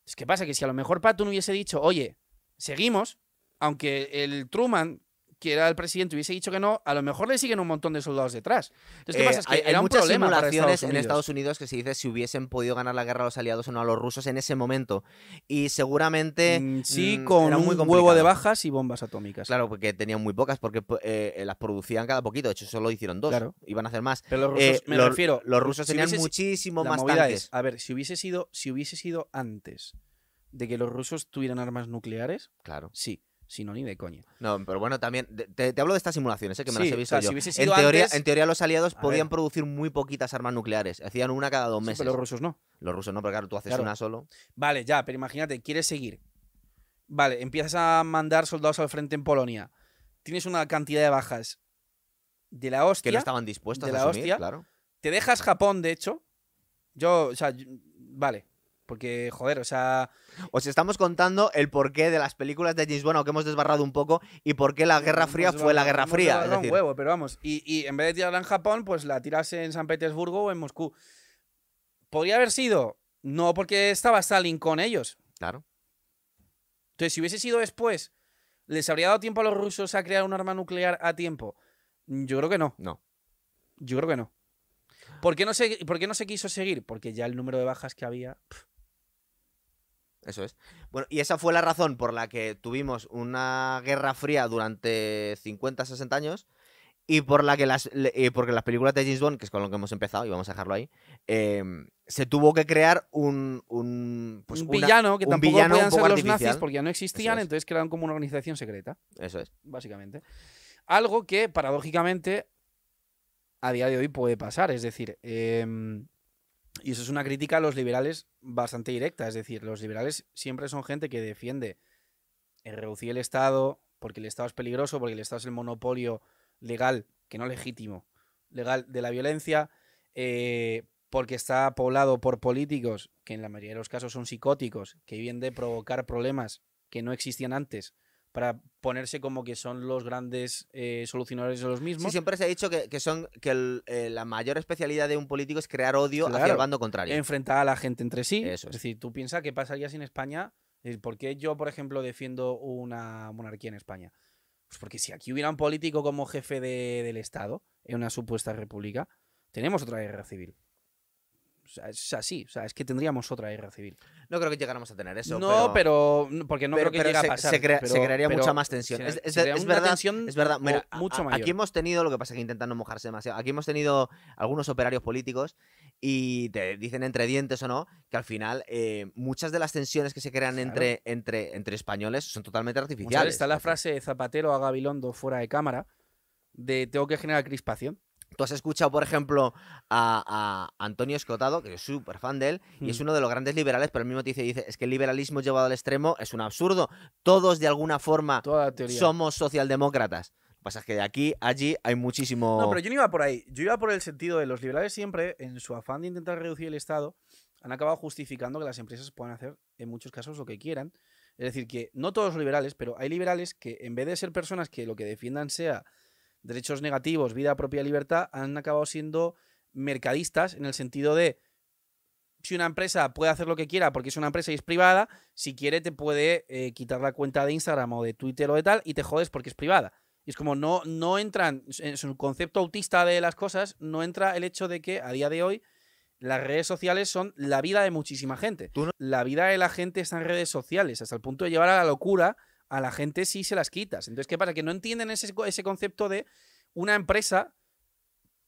Entonces, ¿qué pasa? Que si a lo mejor Patton hubiese dicho, oye, seguimos, aunque el Truman, que era el presidente, hubiese dicho que no, a lo mejor le siguen un montón de soldados detrás. Entonces, ¿qué Eh, pasa? Es que hay, hay era un muchas problema simulaciones Estados en. Estados Unidos que se dice si hubiesen podido ganar la guerra a los aliados o no a los rusos en ese momento. Y seguramente. Mm, sí, mm, con un muy huevo de bajas y bombas atómicas. Claro, porque tenían muy pocas, porque eh, las producían cada poquito. De hecho, solo hicieron dos. Claro. Iban a hacer más. Pero los rusos, Eh, me los, refiero, los rusos si tenían hubiese muchísimo la más movida tanques. es, a ver, si hubiese sido, si hubiese sido antes de que los rusos tuvieran armas nucleares, Claro. sí, si no ni de coña. No, pero bueno, también. Te, te hablo de estas simulaciones, eh, que me las Sí, he o visto sea, yo. si en, teoría, antes- en teoría, los aliados A podían ver. producir muy poquitas armas nucleares. Hacían una cada dos Sí, meses. pero los rusos no. Los rusos no, pero claro, tú haces Claro. una solo. Vale, ya, pero imagínate, quieres seguir. Vale, empiezas a mandar soldados al frente en Polonia. Tienes una cantidad de bajas de la hostia. Que no estaban dispuestos de a la asumir, hostia. claro. Te dejas Japón, de hecho. Yo, o sea, yo- vale. Porque, joder, o sea. Os estamos contando el porqué de las películas de James Bond, aunque hemos desbarrado un poco, y por qué la Guerra Fría hemos fue la Guerra Fría. Es un huevo, pero vamos. Y, y en vez de tirarla en Japón, pues la tiras en San Petersburgo o en Moscú. ¿Podría haber sido? No, porque estaba Stalin con ellos. claro. Entonces, si hubiese sido después, ¿les habría dado tiempo a los rusos a crear un arma nuclear a tiempo? Yo creo que no. No. Yo creo que no. ¿Por qué no se, por qué no se quiso seguir? Porque ya el número de bajas que había. Eso es. Bueno, y esa fue la razón por la que tuvimos una guerra fría durante 50, 60 años y por la que las, eh, porque las películas de James Bond, que es con lo que hemos empezado y vamos a dejarlo ahí, eh, se tuvo que crear un, un, pues un una- villano que un tampoco villano podían ser los nazis porque ya no existían, es. entonces crearon como una organización secreta, Eso es. básicamente. Algo que, paradójicamente, a día de hoy puede pasar. Es decir, em, y eso es una crítica a los liberales bastante directa. Es decir, los liberales siempre son gente que defiende el reducir el Estado, porque el Estado es peligroso, porque el Estado es el monopolio legal, que no legítimo, legal de la violencia, eh, porque está poblado por políticos que en la mayoría de los casos son psicóticos, que viven de provocar problemas que no existían antes para ponerse como que son los grandes eh, solucionadores de los Sí, mismos. siempre se ha dicho que, que son que el- eh, la mayor especialidad de un político es crear odio hacia el Claro. bando contrario. enfrentar a la gente entre sí. Eso es es. decir, tú piensas qué pasaría si en España. eh, ¿Por qué yo, por ejemplo, defiendo una monarquía en España? Pues porque si aquí hubiera un político como jefe de- del Estado en una supuesta república, tenemos otra guerra civil. Sea, es así, o sea, es que tendríamos otra guerra civil. No creo que llegáramos a tener eso. no, pero, porque no pero- creo que llegue se, a pasar. se crea- se pero- crearía mucha más tensión. se- Es, es- es verdad, tensión es verdad. Mira, mucho mayor. aquí hemos tenido, lo que pasa es que intentan no mojarse demasiado, aquí hemos tenido algunos operarios políticos y te dicen entre dientes o no, que al final eh, muchas de las tensiones que se crean Claro. entre, entre, entre españoles son totalmente artificiales. está la frase de Zapatero a Gabilondo fuera de cámara de tengo que generar crispación. Tú has escuchado, por ejemplo, a, a Antonio Escotado, que soy súper fan de él, y es Mm. uno de los grandes liberales, pero al mismo tiempo dice, dice, es que el liberalismo llevado al extremo es un absurdo. Todos, de alguna forma, somos socialdemócratas. Lo que pasa es que de aquí allí hay muchísimo... No, pero yo no iba por ahí. Yo iba por el sentido de los liberales siempre, en su afán de intentar reducir el Estado, han acabado justificando que las empresas puedan hacer en muchos casos lo que quieran. Es decir, que no todos los liberales, pero hay liberales que en vez de ser personas que lo que defiendan sea derechos negativos, vida propia, libertad, han acabado siendo mercadistas en el sentido de si una empresa puede hacer lo que quiera porque es una empresa y es privada, si quiere te puede eh, quitar la cuenta de Instagram o de Twitter o de tal y te jodes porque es privada. Y es como no, no entran, en su concepto autista de las cosas, no entra el hecho de que a día de hoy las redes sociales son la vida de muchísima gente. No- La vida de la gente está en redes sociales, hasta el punto de llevar a la locura a la gente si se las quitas. Entonces, ¿qué pasa? Que no entienden ese, ese concepto de una empresa,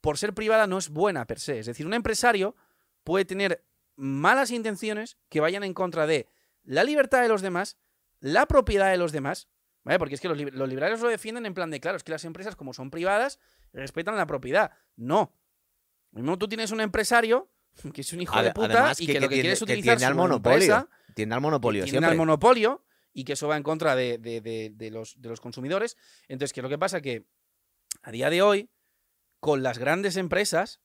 por ser privada, no es buena per se. Es decir, un empresario puede tener malas intenciones que vayan en contra de la libertad de los demás, la propiedad de los demás, ¿vale? Porque es que los, los liberales lo defienden en plan de, claro, es que las empresas, como son privadas, respetan la propiedad. No. Mismo tú tienes un empresario que es un hijo de puta además y que- que, que lo que tiene- quiere es que utilizar tiene al su monopolio, empresa Tiende al monopolio que tienen siempre. al monopolio y que eso va en contra de, de- de- de los, de los consumidores. Entonces, ¿qué es lo que pasa? Que a día de hoy, con las grandes empresas,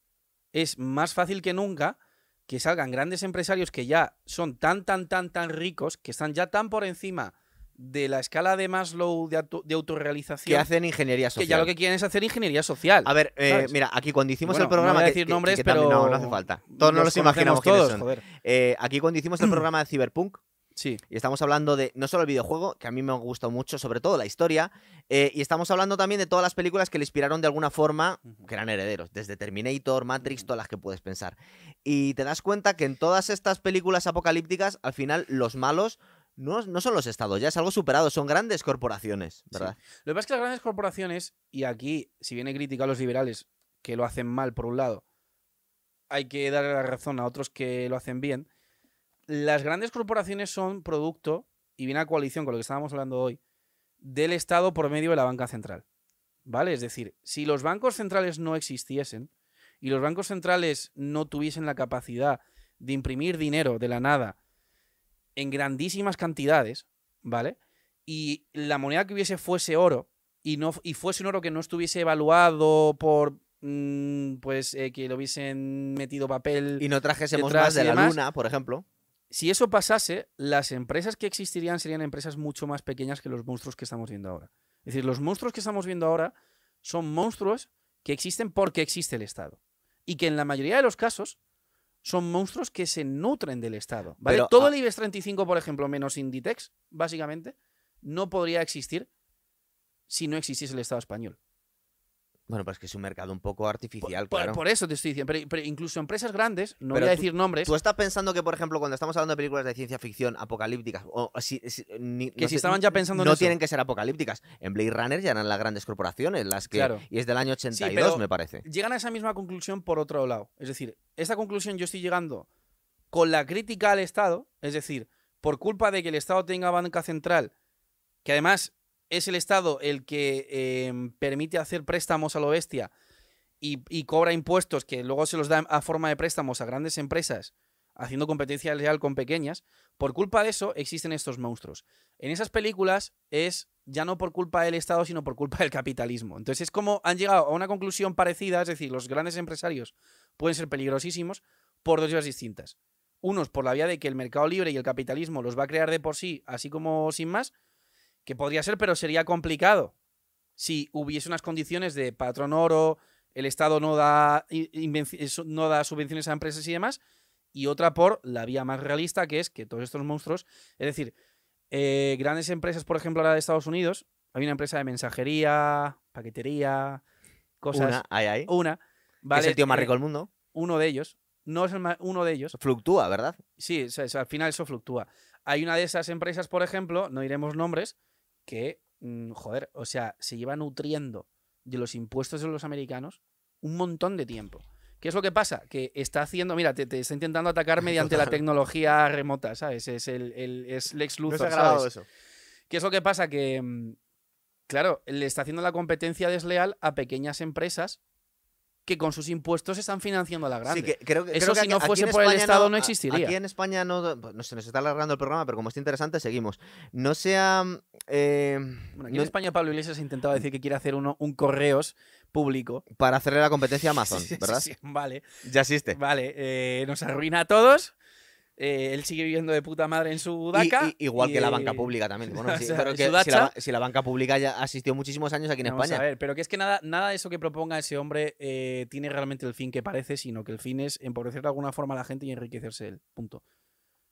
es más fácil que nunca que salgan grandes empresarios que ya son tan, tan, tan, tan ricos, que están ya tan por encima de la escala de Maslow de, auto- de Que autorrealización, hacen ingeniería que social. ya lo que quieren es hacer ingeniería social. A ver, eh, mira, aquí cuando hicimos Bueno, el programa. no voy a que- decir que- nombres, que pero No, no hace falta. Todos nos los imaginamos conocemos quiénes son. joder. Eh, aquí cuando hicimos el programa de Cyberpunk, Sí, y estamos hablando de no solo el videojuego, que a mí me gustó mucho, sobre todo la historia, eh, y estamos hablando también de todas las películas que le inspiraron de alguna forma, que eran herederos, desde Terminator, Matrix, todas las que puedes pensar. Y te das cuenta que en todas estas películas apocalípticas, al final, los malos no, no son los estados, ya es algo superado, son grandes corporaciones, ¿verdad? Lo que pasa es que las grandes corporaciones, y aquí, si viene crítica a los liberales, que lo hacen mal por un lado, hay que darle la razón a otros que lo hacen bien. Las grandes corporaciones son producto, y viene a coalición con lo que estábamos hablando hoy, del Estado por medio de la banca central. ¿Vale? Es decir, si los bancos centrales no existiesen y los bancos centrales no tuviesen la capacidad de imprimir dinero de la nada en grandísimas cantidades, ¿vale? Y la moneda que hubiese fuese oro y, no, y fuese un oro que no estuviese evaluado por, mm, pues, eh, que lo hubiesen metido papel. Y no trajésemos más de la demás. luna, por ejemplo. Si eso pasase, las empresas que existirían serían empresas mucho más pequeñas que los monstruos que estamos viendo ahora. Es decir, los monstruos que estamos viendo ahora son monstruos que existen porque existe el Estado. Y que en la mayoría de los casos son monstruos que se nutren del Estado. ¿vale? Pero, Todo ah- el IBEX 35, por ejemplo, menos Inditex, básicamente, no podría existir si no existiese el Estado español. Bueno, pues que es un mercado un poco artificial, Por, claro. por eso te estoy diciendo. Pero, pero incluso empresas grandes, no Pero voy a tú- decir nombres, ¿Tú estás pensando que, por ejemplo, cuando estamos hablando de películas de ciencia ficción apocalípticas, o si, si- ni- que no si sé- estaban ya pensando en no eso. tienen que ser apocalípticas. En Blade Runner ya eran las grandes corporaciones, las que. Claro. Y es del año 82, pero- me parece. llegan a esa misma conclusión por otro lado. Es decir, esta conclusión yo estoy llegando con la crítica al Estado, es decir, por culpa de que el Estado tenga banca central, que además es el Estado el que eh, permite hacer préstamos a lo bestia y, y cobra impuestos que luego se los da a forma de préstamos a grandes empresas, haciendo competencia leal con pequeñas, por culpa de eso existen estos monstruos. En esas películas es ya no por culpa del Estado, sino por culpa del capitalismo. Entonces es como han llegado a una conclusión parecida, es decir, los grandes empresarios pueden ser peligrosísimos por dos vías distintas. Unos por la vía de que el mercado libre y el capitalismo los va a crear de por sí, así como sin más, que podría ser, pero sería complicado si hubiese unas condiciones de patrón oro, el Estado no da, eso- no da subvenciones a empresas y demás, y otra por la vía más realista, que es que todos estos monstruos, es decir, eh, grandes empresas, por ejemplo, ahora de Estados Unidos, hay una empresa de mensajería, paquetería, cosas. Una, ahí, ahí. Una. es el tío más Eh, rico del mundo. uno de ellos. No es el ma- uno de ellos. Fluctúa, ¿verdad? Sí, o sea, eso- al final eso fluctúa. Hay una de esas empresas, por ejemplo, no diremos nombres, que, mm, joder, o sea, se lleva nutriendo de los impuestos de los americanos un montón de tiempo. ¿Qué es lo que pasa? Que está haciendo, mira, te, te está intentando atacar mediante la tecnología remota, ¿sabes? Es el, el- es Lex Luthor, ¿sabes? eso. ¿Qué es lo que pasa? Que, mm, claro, le está haciendo la competencia desleal a pequeñas empresas que con sus impuestos están financiando a la grande. Sí, que creo que, Eso creo que si no aquí- fuese por el Estado no a- existiría. Aquí en España no, pues, no se nos está alargando el programa, pero como está interesante, seguimos. No sea. eh, Bueno, aquí no- en España Pablo Iglesias ha intentado decir que quiere hacer uno, un correos público. para hacerle la competencia a Amazon, Sí, sí, ¿verdad? sí, vale, Ya existe. vale. eh, nos arruina a todos. Eh, él sigue viviendo de puta madre en su DACA. y- igual que la banca pública también. Bueno, O sí, sea, pero en que si, la, si la banca pública ya asistió muchísimos años aquí en Vamos España. a ver, pero que es que nada, nada de eso que proponga ese hombre eh, tiene realmente el fin que parece, sino que el fin es empobrecer de alguna forma a la gente y enriquecerse él. Punto.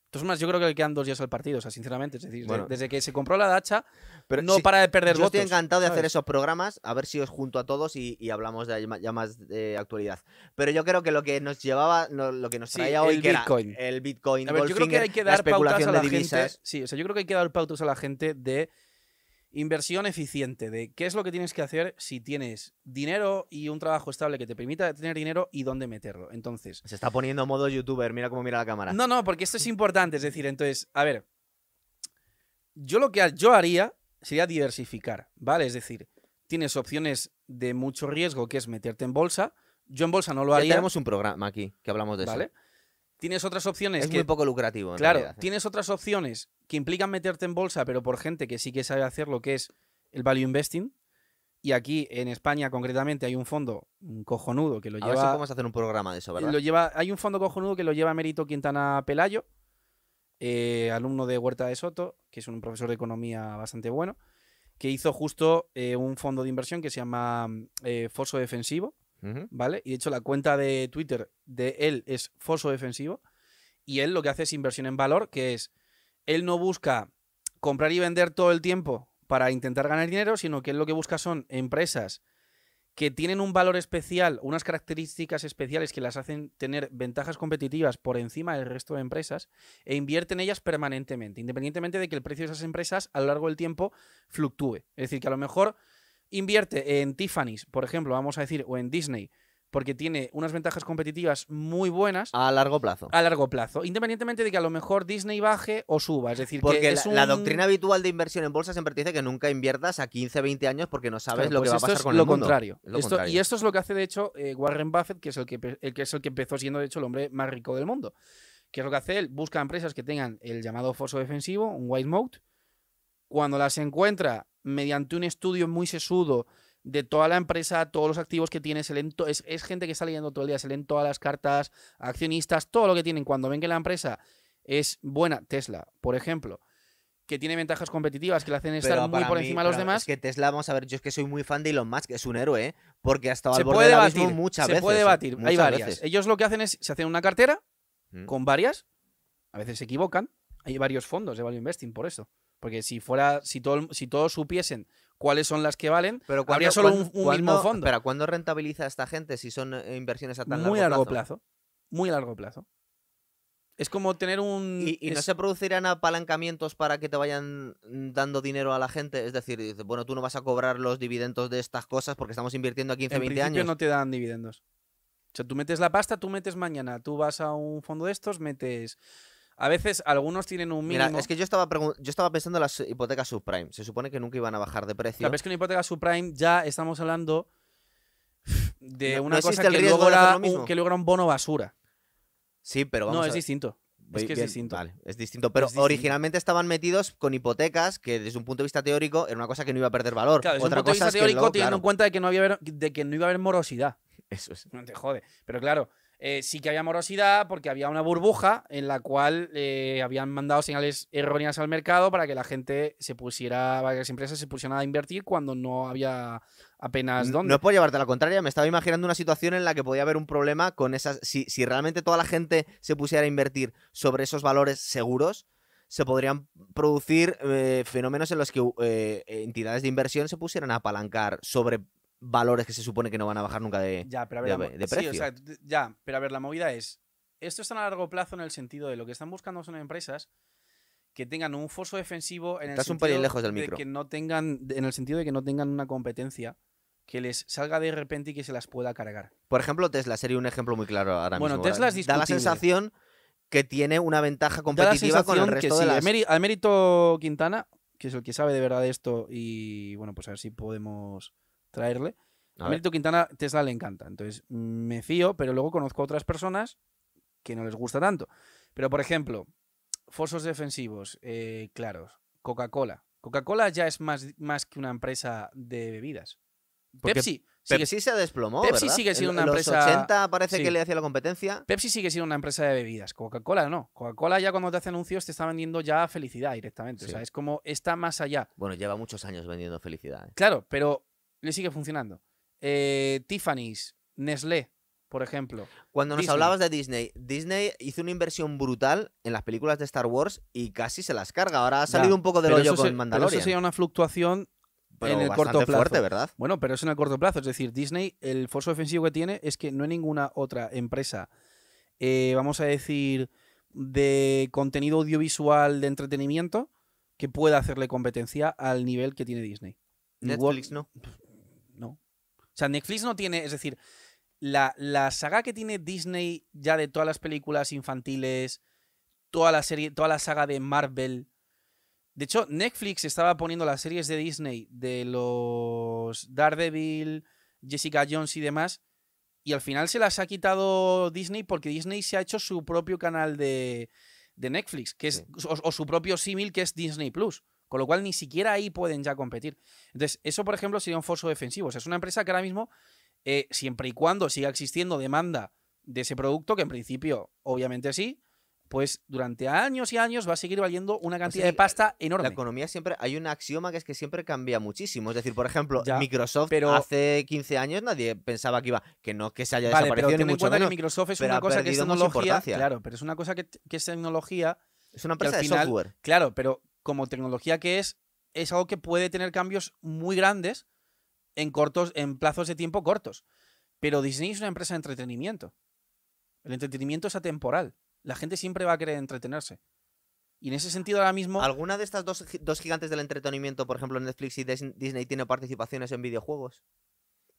Entonces, más, yo creo que le quedan dos días al partido, o sea, sinceramente. Es decir, Bueno. desde que se compró la dacha, Pero no para de perder Yo votos. estoy encantado de hacer esos programas, a ver si os junto a todos y, y hablamos de ya más de actualidad. Pero yo creo que lo que nos llevaba, lo que nos Sí, traía hoy, el que Bitcoin. era el Bitcoin, A ver, yo creo que hay que la dar pautas a de la divisas. gente. Sí, o sea, yo creo que hay que dar pautas a la gente de inversión eficiente, de qué es lo que tienes que hacer si tienes dinero y un trabajo estable que te permita tener dinero y dónde meterlo. Entonces, Se está poniendo modo youtuber, mira cómo mira la cámara. no, no, porque esto es importante. Es decir, entonces, a ver, yo lo que yo haría sería diversificar, ¿vale? Es decir, tienes opciones de mucho riesgo, que es meterte en bolsa. Yo en bolsa no lo Ya haría, tenemos un programa aquí que hablamos de ¿vale? eso. Tienes otras opciones Es que muy poco lucrativo, en Claro, realidad, ¿eh? tienes otras opciones que implican meterte en bolsa, pero por gente que sí que sabe hacer lo que es el value investing, Y aquí en España concretamente hay un fondo mm, cojonudo que lo A ver si lleva, podemos hacer un programa de eso, ¿verdad? lo lleva. Hay un fondo cojonudo que lo lleva Mérito Quintana Pelayo, eh, alumno de Huerta de Soto, que es un profesor de economía bastante bueno, que hizo justo eh, un fondo de inversión que se llama eh, Foso Defensivo, ¿vale? Y de hecho la cuenta de Twitter de él es Foso Defensivo. Y él lo que hace es inversión en valor, que es, él no busca comprar y vender todo el tiempo para intentar ganar dinero, sino que él lo que busca son empresas que tienen un valor especial, unas características especiales que las hacen tener ventajas competitivas por encima del resto de empresas e invierte en ellas permanentemente, independientemente de que el precio de esas empresas a lo largo del tiempo fluctúe. Es decir, que a lo mejor invierte en Tiffany's, por ejemplo, vamos a decir, o en Disney, porque tiene unas ventajas competitivas muy buenas A largo plazo. a largo plazo, independientemente de que a lo mejor Disney baje o suba. Es decir, Porque que la, es la un- doctrina habitual de inversión en bolsa siempre te dice que nunca inviertas a 15, 20 años porque no sabes Claro, lo pues que va a pasar con lo el mundo. contrario. Es lo Esto- contrario. Y esto es lo que hace, de hecho, eh, Warren Buffett, que es el que, pe- el que es el que empezó siendo, de hecho, el hombre más rico del mundo. ¿Qué es lo que hace él? Busca empresas que tengan el llamado foso defensivo, un white moat. Cuando las encuentra mediante un estudio muy sesudo de toda la empresa, todos los activos que tiene, se leen es, es gente que está leyendo todo el día, se leen todas las cartas, accionistas, todo lo que tienen. Cuando ven que la empresa es buena, Tesla, por ejemplo, que tiene ventajas competitivas que le hacen estar muy por mí- encima de los demás, Es que Tesla, vamos a ver, yo es que soy muy fan de Elon Musk, es un héroe, ¿eh? Porque ha estado se al borde del abismo muchas se veces. puede ¿eh? debatir. Hay varias. veces. Ellos lo que hacen es se hacen una cartera Mm. con varias. A veces se equivocan. Hay varios fondos de value investing por eso. Porque si fuera, si, todo, si todos supiesen cuáles son las que valen, Pero habría ¿cuándo- solo un, mismo fondo. Pero ¿cuándo rentabiliza esta gente si son eh, inversiones a tan muy largo largo plazo? plazo. Muy a largo plazo. Es como tener un. ¿Y, y no es- se producirían apalancamientos para que te vayan mm, dando dinero a la gente? Es decir, dices, bueno, tú no vas a cobrar los dividendos de estas cosas porque estamos invirtiendo a 15, en 20 principio años. no te dan dividendos. O sea, tú metes la pasta, tú metes mañana. Tú vas a un fondo de estos, metes. A veces algunos tienen un mínimo. Mira, es que yo estaba, yo estaba pensando en las hipotecas subprime. Se supone que nunca iban a bajar de precio. Claro, pero es que una hipoteca subprime ya estamos hablando de No- una no cosa que luego, era un, que luego era un bono basura. Sí, pero vamos No, a es distinto. Es que es bien, distinto. Vale, es distinto. Pero Es distinto. originalmente estaban metidos con hipotecas que desde un punto de vista teórico era una cosa que no iba a perder valor. Claro, desde Otra un punto de vista teórico, luego, teniendo claro, en cuenta de que, no había de que no iba a haber morosidad. eso es. No te jode. Pero claro, eh, sí que había morosidad porque había una burbuja en la cual eh, habían mandado señales erróneas al mercado para que la gente se pusiera, para que las empresas se pusieran a invertir cuando no había apenas dónde. No es por llevarte a la contraria, me estaba imaginando una situación en la que podía haber un problema con esas. Si, si realmente toda la gente se pusiera a invertir sobre esos valores seguros, se podrían producir eh, fenómenos en los que eh, entidades de inversión se pusieran a apalancar sobre valores que se supone que no van a bajar nunca de. Ya, pero a de- ver, de sí, o precio. sea, ya, pero a ver, la movida es, esto está a largo plazo en el sentido de lo que están buscando son empresas que tengan un foso defensivo en el Estás un sentido pelín lejos del de micro. que no tengan, de- en el sentido de que no tengan una competencia que les salga de repente y que se las pueda cargar. Por ejemplo, Tesla sería un ejemplo muy claro ahora Bueno, mismo. Tesla es Da la sensación que tiene una ventaja competitiva con el resto de sí, las. al mérito Quintana, que es el que sabe de verdad de esto y bueno, pues a ver si podemos traerle. A A. Mérito Quintana Tesla le encanta, entonces me fío, pero luego conozco a otras personas que no les gusta tanto. Pero por ejemplo, fosos defensivos, eh, claros, Coca-Cola. Coca-Cola ya es más, más que una empresa de bebidas. Porque Pepsi sigue, Pepsi se desplomó, Pepsi ¿verdad? sigue siendo En una los empresa- 80 parece sí. que le hacía la competencia. Pepsi sigue siendo una empresa de bebidas. Coca-Cola no. Coca-Cola ya cuando te hace anuncios te está vendiendo ya felicidad directamente. O sea, es como está más allá. Bueno, lleva muchos años vendiendo felicidad. ¿eh? Claro, pero le sigue funcionando. Eh, Tiffany's, Nestlé, por ejemplo. Cuando nos Disney. hablabas de Disney, Disney hizo una inversión brutal en las películas de Star Wars y casi se las carga. Ahora ha Ya, salido un poco del pero hoyo con se- pero Mandalorian. eso sería una fluctuación pero en el corto plazo. fuerte, ¿verdad? Bueno, pero es en el corto plazo. Es decir, Disney, el foso defensivo que tiene es que no hay ninguna otra empresa, eh, vamos a decir, de contenido audiovisual de entretenimiento que pueda hacerle competencia al nivel que tiene Disney. Netflix. No. O sea, Netflix no tiene, es decir, la, la saga que tiene Disney ya de todas las películas infantiles, toda la serie, toda la saga de Marvel. De hecho, Netflix estaba poniendo las series de Disney de los Daredevil, Jessica Jones y demás. Y al final se las ha quitado Disney porque Disney se ha hecho su propio canal de, de Netflix, que es, o, o su propio símil que es Disney Plus. Con lo cual ni siquiera ahí pueden ya competir. Entonces, eso, por ejemplo, sería un foso defensivo. O sea, es una empresa que ahora mismo, eh, siempre y cuando siga existiendo demanda de ese producto, que en principio, obviamente sí, pues durante años y años va a seguir valiendo una cantidad sí, de pasta La enorme. economía siempre, hay un axioma que es que siempre cambia muchísimo. Es decir, por ejemplo, Ya, Microsoft pero- hace 15 años nadie pensaba que iba, que no que se haya Vale, pero desaparecido ten ni en mucho cuenta menos. que Microsoft es pero una cosa que es tecnología. Claro, pero es una cosa que, que es tecnología. Es una al empresa de final- software. Claro, pero como tecnología que es, es algo que puede tener cambios muy grandes en cortos, en plazos de tiempo cortos. Pero Disney es una empresa de entretenimiento. El entretenimiento es atemporal. La gente siempre va a querer entretenerse. Y en ese sentido, ahora mismo. ¿Alguna de estas dos, dos gigantes del entretenimiento, por ejemplo Netflix y Dis- Disney, tiene participaciones en videojuegos?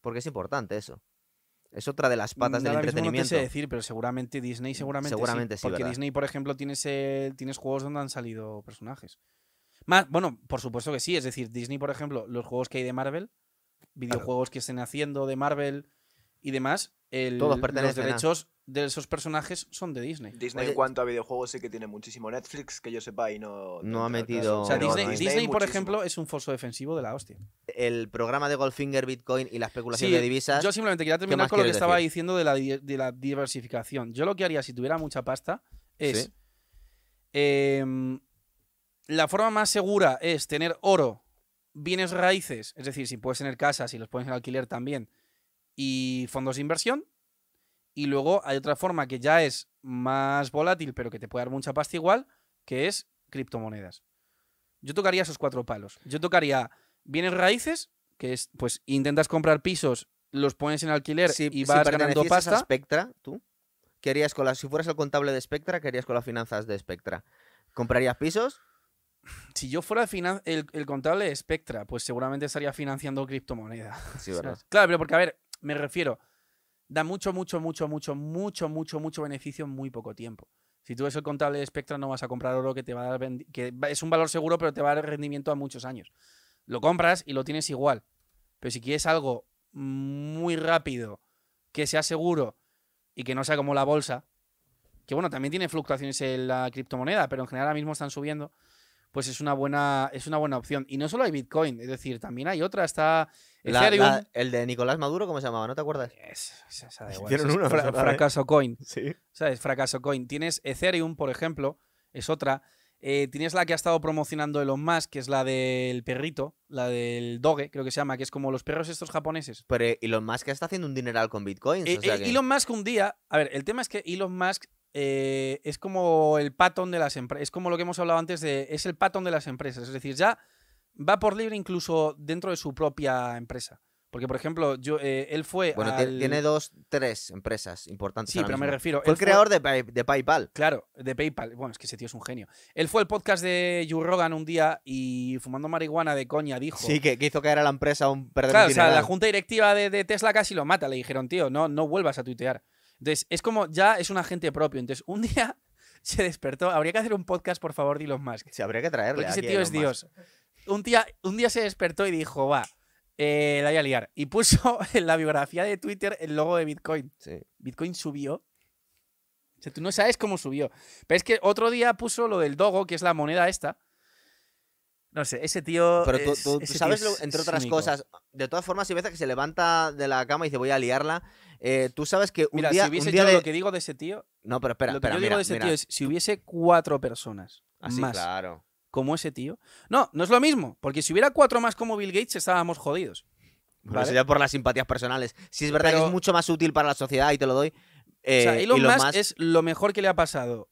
Porque es importante eso. Es otra de las patas Mm, del mismo no te entretenimiento. sé decir, pero seguramente Disney seguramente, seguramente sí, Porque ¿verdad? Disney, por ejemplo, tienes, eh, tienes juegos donde han salido personajes. Más, bueno, por supuesto que sí. Es decir, Disney, por ejemplo, los juegos que hay de Marvel, videojuegos que estén haciendo de Marvel y demás, el- Todos los a- derechos de esos personajes son de Disney. Disney Oye- en cuanto a videojuegos sí que tiene muchísimo Netflix, que yo sepa, y no... No ha metido-. O sea, Disney, no, Disney, por ejemplo, es un foso defensivo de la hostia. El programa de Goldfinger, Bitcoin y la especulación Sí, de divisas. Yo simplemente quería terminar con lo que estaba diciendo de la, de la diversificación. Yo lo que haría si tuviera mucha pasta es. Sí. em, la forma más segura es tener oro, bienes raíces, es decir, si puedes tener casas y los puedes en alquiler también, y fondos de inversión. Y luego hay otra forma que ya es más volátil, pero que te puede dar mucha pasta igual, que es criptomonedas. Yo tocaría esos cuatro palos. Yo tocaría bienes raíces, que es, pues, intentas comprar pisos, los pones en alquiler Si, y si vas ganando pertenecieses a pasta. Spectra, ¿tú? ¿Qué harías con las, si fueras el contable de Spectra, qué harías con las finanzas de Spectra? ¿Comprarías pisos? Si yo fuera el, el, el contable de Spectra, pues seguramente estaría financiando criptomonedas. Sí, ¿verdad? Claro, pero porque, a ver, me refiero, da mucho, mucho, mucho, mucho, mucho, mucho, mucho beneficio en muy poco tiempo. Si tú eres el contable de Spectra, no vas a comprar oro que te va a dar que es un valor seguro, pero te va a dar rendimiento a muchos años. Lo compras y lo tienes igual. Pero si quieres algo muy rápido, que sea seguro y que no sea como la bolsa, que bueno, también tiene fluctuaciones en la criptomoneda, pero en general ahora mismo están subiendo, pues es una buena, es una buena opción. Y no solo hay Bitcoin, es decir, también hay otra, está La- el de Nicolás Maduro, ¿cómo se llamaba? ¿No te acuerdas? Es- fracaso coin. Sí. ¿Sabes? Fracaso coin. Tienes Ethereum, por ejemplo, es otra. Eh, tienes la que ha estado promocionando Elon Musk, que es la del perrito, la del doge, creo que se llama, que es como los perros estos japoneses. Pero eh, Elon Musk está haciendo un dineral con bitcoins. Eh, o sea eh, que- Elon Musk un día, a ver, el tema es que Elon Musk eh, es como el patón de las empresas, es como lo que hemos hablado antes de, es el patón de las empresas, es decir, ya va por libre incluso dentro de su propia empresa. Porque, por ejemplo, yo, eh, él fue Bueno, al- tiene dos, tres empresas importantes. Sí, pero me refiero... Fue el creador de, Pay- de PayPal. Claro, de PayPal. Bueno, es que ese tío es un genio. Él fue al podcast de Joe Rogan un día y fumando marihuana de coña dijo... Sí, que, que hizo caer a la empresa a un perder Claro, o sea, la junta directiva de, de Tesla casi lo mata. Le dijeron, tío, no, no vuelvas a tuitear. Entonces, es como ya es un agente propio. Entonces, un día se despertó. Habría que hacer un podcast, por favor, de Elon Musk. Sí, habría que traerle. Porque ese tío es. Dios. Un día, un día se despertó y dijo, va, eh, la voy a liar. Y puso en la biografía de Twitter el logo de Bitcoin. Sí. Bitcoin subió. O sea, tú no sabes cómo subió. Pero es que otro día puso lo del Dogo, que es la moneda esta. No sé, ese tío. Pero tú, es- tú- tú ese tío sabes, es- entre otras único. cosas, de todas formas, hay veces que se levanta de la cama y dice voy a liarla. eh, tú sabes que un Mira, día. si hubiese un día yo de- lo que digo de ese tío. No, pero espera, lo que espera, yo mira, digo de ese mira. tío es: si hubiese cuatro personas Así, más claro. como ese tío. No, no es lo mismo. Porque si hubiera cuatro más como Bill Gates, estábamos jodidos. Eso ya por las simpatías personales. Si es verdad que Pero- es mucho más útil para la sociedad y te lo doy. o sea, eh, Elon, Musk, Musk- es lo mejor que le ha pasado.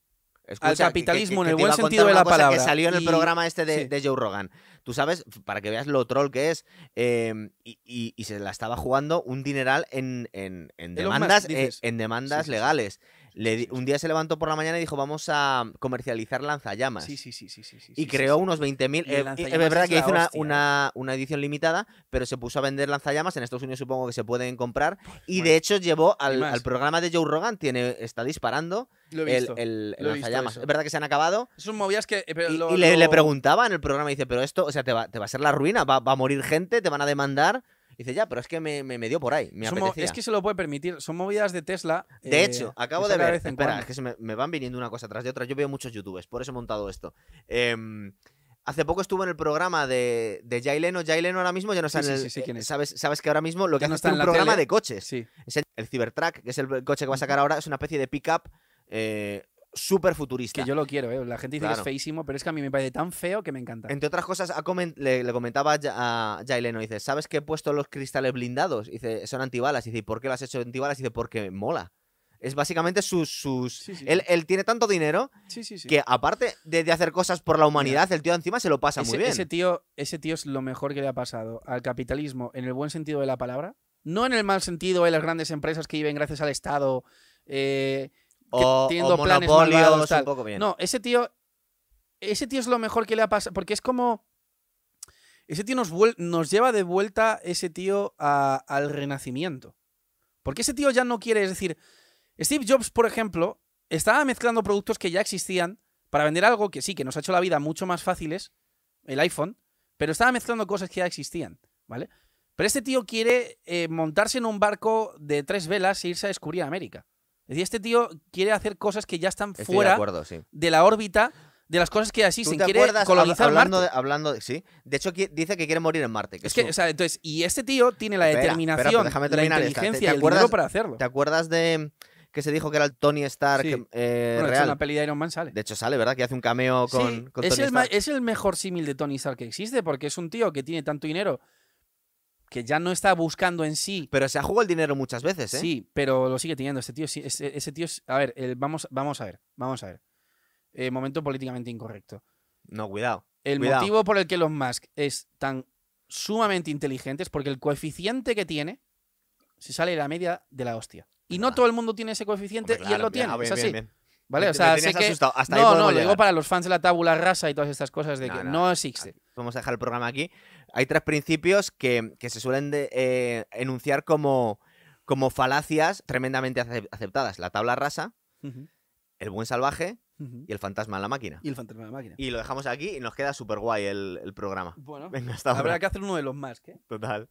Escucha, al que- capitalismo que- en el buen sentido de la palabra. Que salió en el Y- programa este de, sí. de Joe Rogan. Tú sabes, para que veas lo troll que es, eh, y, y- y se la estaba jugando un dineral en, en- en Elon Musk, demandas, eh, en demandas Sí, sí, sí. legales. Le. Un día se levantó por la mañana y dijo, vamos a comercializar lanzallamas. Sí, sí, sí, sí, sí, sí, Y creó sí. unos 20.000. Y el eh, y lanzallamas es verdad es que hizo una, ¿eh? una- una edición limitada, pero se puso a vender lanzallamas. En Estados Unidos supongo que se pueden comprar. Y Bueno, de hecho llevó al, programa de Joe Rogan, tiene, está disparando Lo he el, visto. el- el Lo he visto lanzallamas. Es verdad que se han acabado. Son movidas que. eh, pero Y, lo- y le, preguntaba en el programa, dice, pero esto, o sea, te va, te va a ser la ruina, va, va a morir gente, te van a demandar. Dice, ya, pero es que me, me, me dio por ahí, me son mo- apetecía. es que se lo puede permitir. Son movidas de Tesla. De eh, hecho, acabo de ver. espera, cuando. es que se me, me van viniendo una cosa tras de otra. Yo veo muchos youtubers, por eso he montado esto. Em, Hace poco estuvo en el programa de, de Jay Leno. Jay Leno ahora mismo ya no está Sí, en el. sí, sí, quién es. Sabes, sabes que ahora mismo lo que Ya no está es en un programa tele. de coches. Sí. Es el, el Cybertruck, que es el coche que va a sacar ahora. Es una especie de pickup eh, súper futurista. Que yo lo quiero, ¿eh? La gente dice que es feísimo, pero es que a mí me parece tan feo que me encanta. Entre otras cosas, le, le comentaba a Ja- a Jay Leno, dice, ¿sabes que he puesto los cristales blindados? Dice, son antibalas. Dice, ¿y por qué lo has hecho antibalas? Dice, porque mola. Es básicamente sus... sus... Sí, sí, Él, él tiene tanto dinero Sí, que aparte de, de hacer cosas por la humanidad, el tío encima se lo pasa ese, muy bien. ese tío, ese tío es lo mejor que le ha pasado al capitalismo en el buen sentido de la palabra. No en el mal sentido de las grandes empresas que viven gracias al Estado. eh, o, teniendo o planes monopolios, malvados, tal. un poco bien. No, ese tío. Ese tío es lo mejor que le ha pasado. Porque es como. Ese tío nos, lleva de vuelta ese tío a- al renacimiento. Porque ese tío ya no quiere, es decir, Steve Jobs, por ejemplo, estaba mezclando productos que ya existían para vender algo que sí, que nos ha hecho la vida mucho más fáciles, el iPhone, pero estaba mezclando cosas que ya existían, ¿vale? Pero este tío quiere eh, montarse en un barco de tres velas e irse a descubrir América. Es decir, este tío quiere hacer cosas que ya están Estoy fuera de acuerdo, sí. de la órbita de las cosas que ya ¿Tú existen. te Quiere colonizar hablando, Marte. de, hablando de- Sí. De hecho, dice que quiere morir en Marte. que Es que, su- o sea, entonces, y este tío tiene la Espera, espera, determinación, déjame la. ¿Te- inteligencia te y el dinero para hacerlo. ¿Te acuerdas de que se dijo que era el Tony Stark Sí. eh, Bueno, de hecho, real? en la peli de Iron Man sale. De hecho, sale, ¿verdad? Que hace un cameo con, Sí, con es, Tony el, Stark. es el mejor símil de Tony Stark que existe, porque es un tío que tiene tanto dinero que ya no está buscando en sí. Pero se ha jugado el dinero muchas veces, ¿eh? Sí, pero lo sigue teniendo. Este tío, sí- ese, ese tío. A ver, el- vamos, vamos a ver. Vamos a ver. Eh, momento políticamente incorrecto. No, cuidado. El Cuidado. motivo por el que Elon Musk es tan sumamente inteligente es porque el coeficiente que tiene se sale de la media de la hostia. Y no todo el mundo tiene ese coeficiente Hombre, y él lo tiene. bien, bien, es así. bien. ¿Vale? O sea, sé que. asustado. Hasta ahí No, no, lo digo para los fans de la tabula rasa y todas estas cosas de No, que no, no, existe. Vamos a dejar el programa aquí. Hay tres principios que, que se suelen de- eh, enunciar como, como falacias tremendamente acep- aceptadas. La tabla rasa, el buen salvaje y el fantasma en la máquina. Y el fantasma de la máquina. Y lo dejamos aquí y nos queda súper guay el, el programa. Bueno, Venga, hasta ahora. habrá que hacer uno de los más, ¿qué? Total.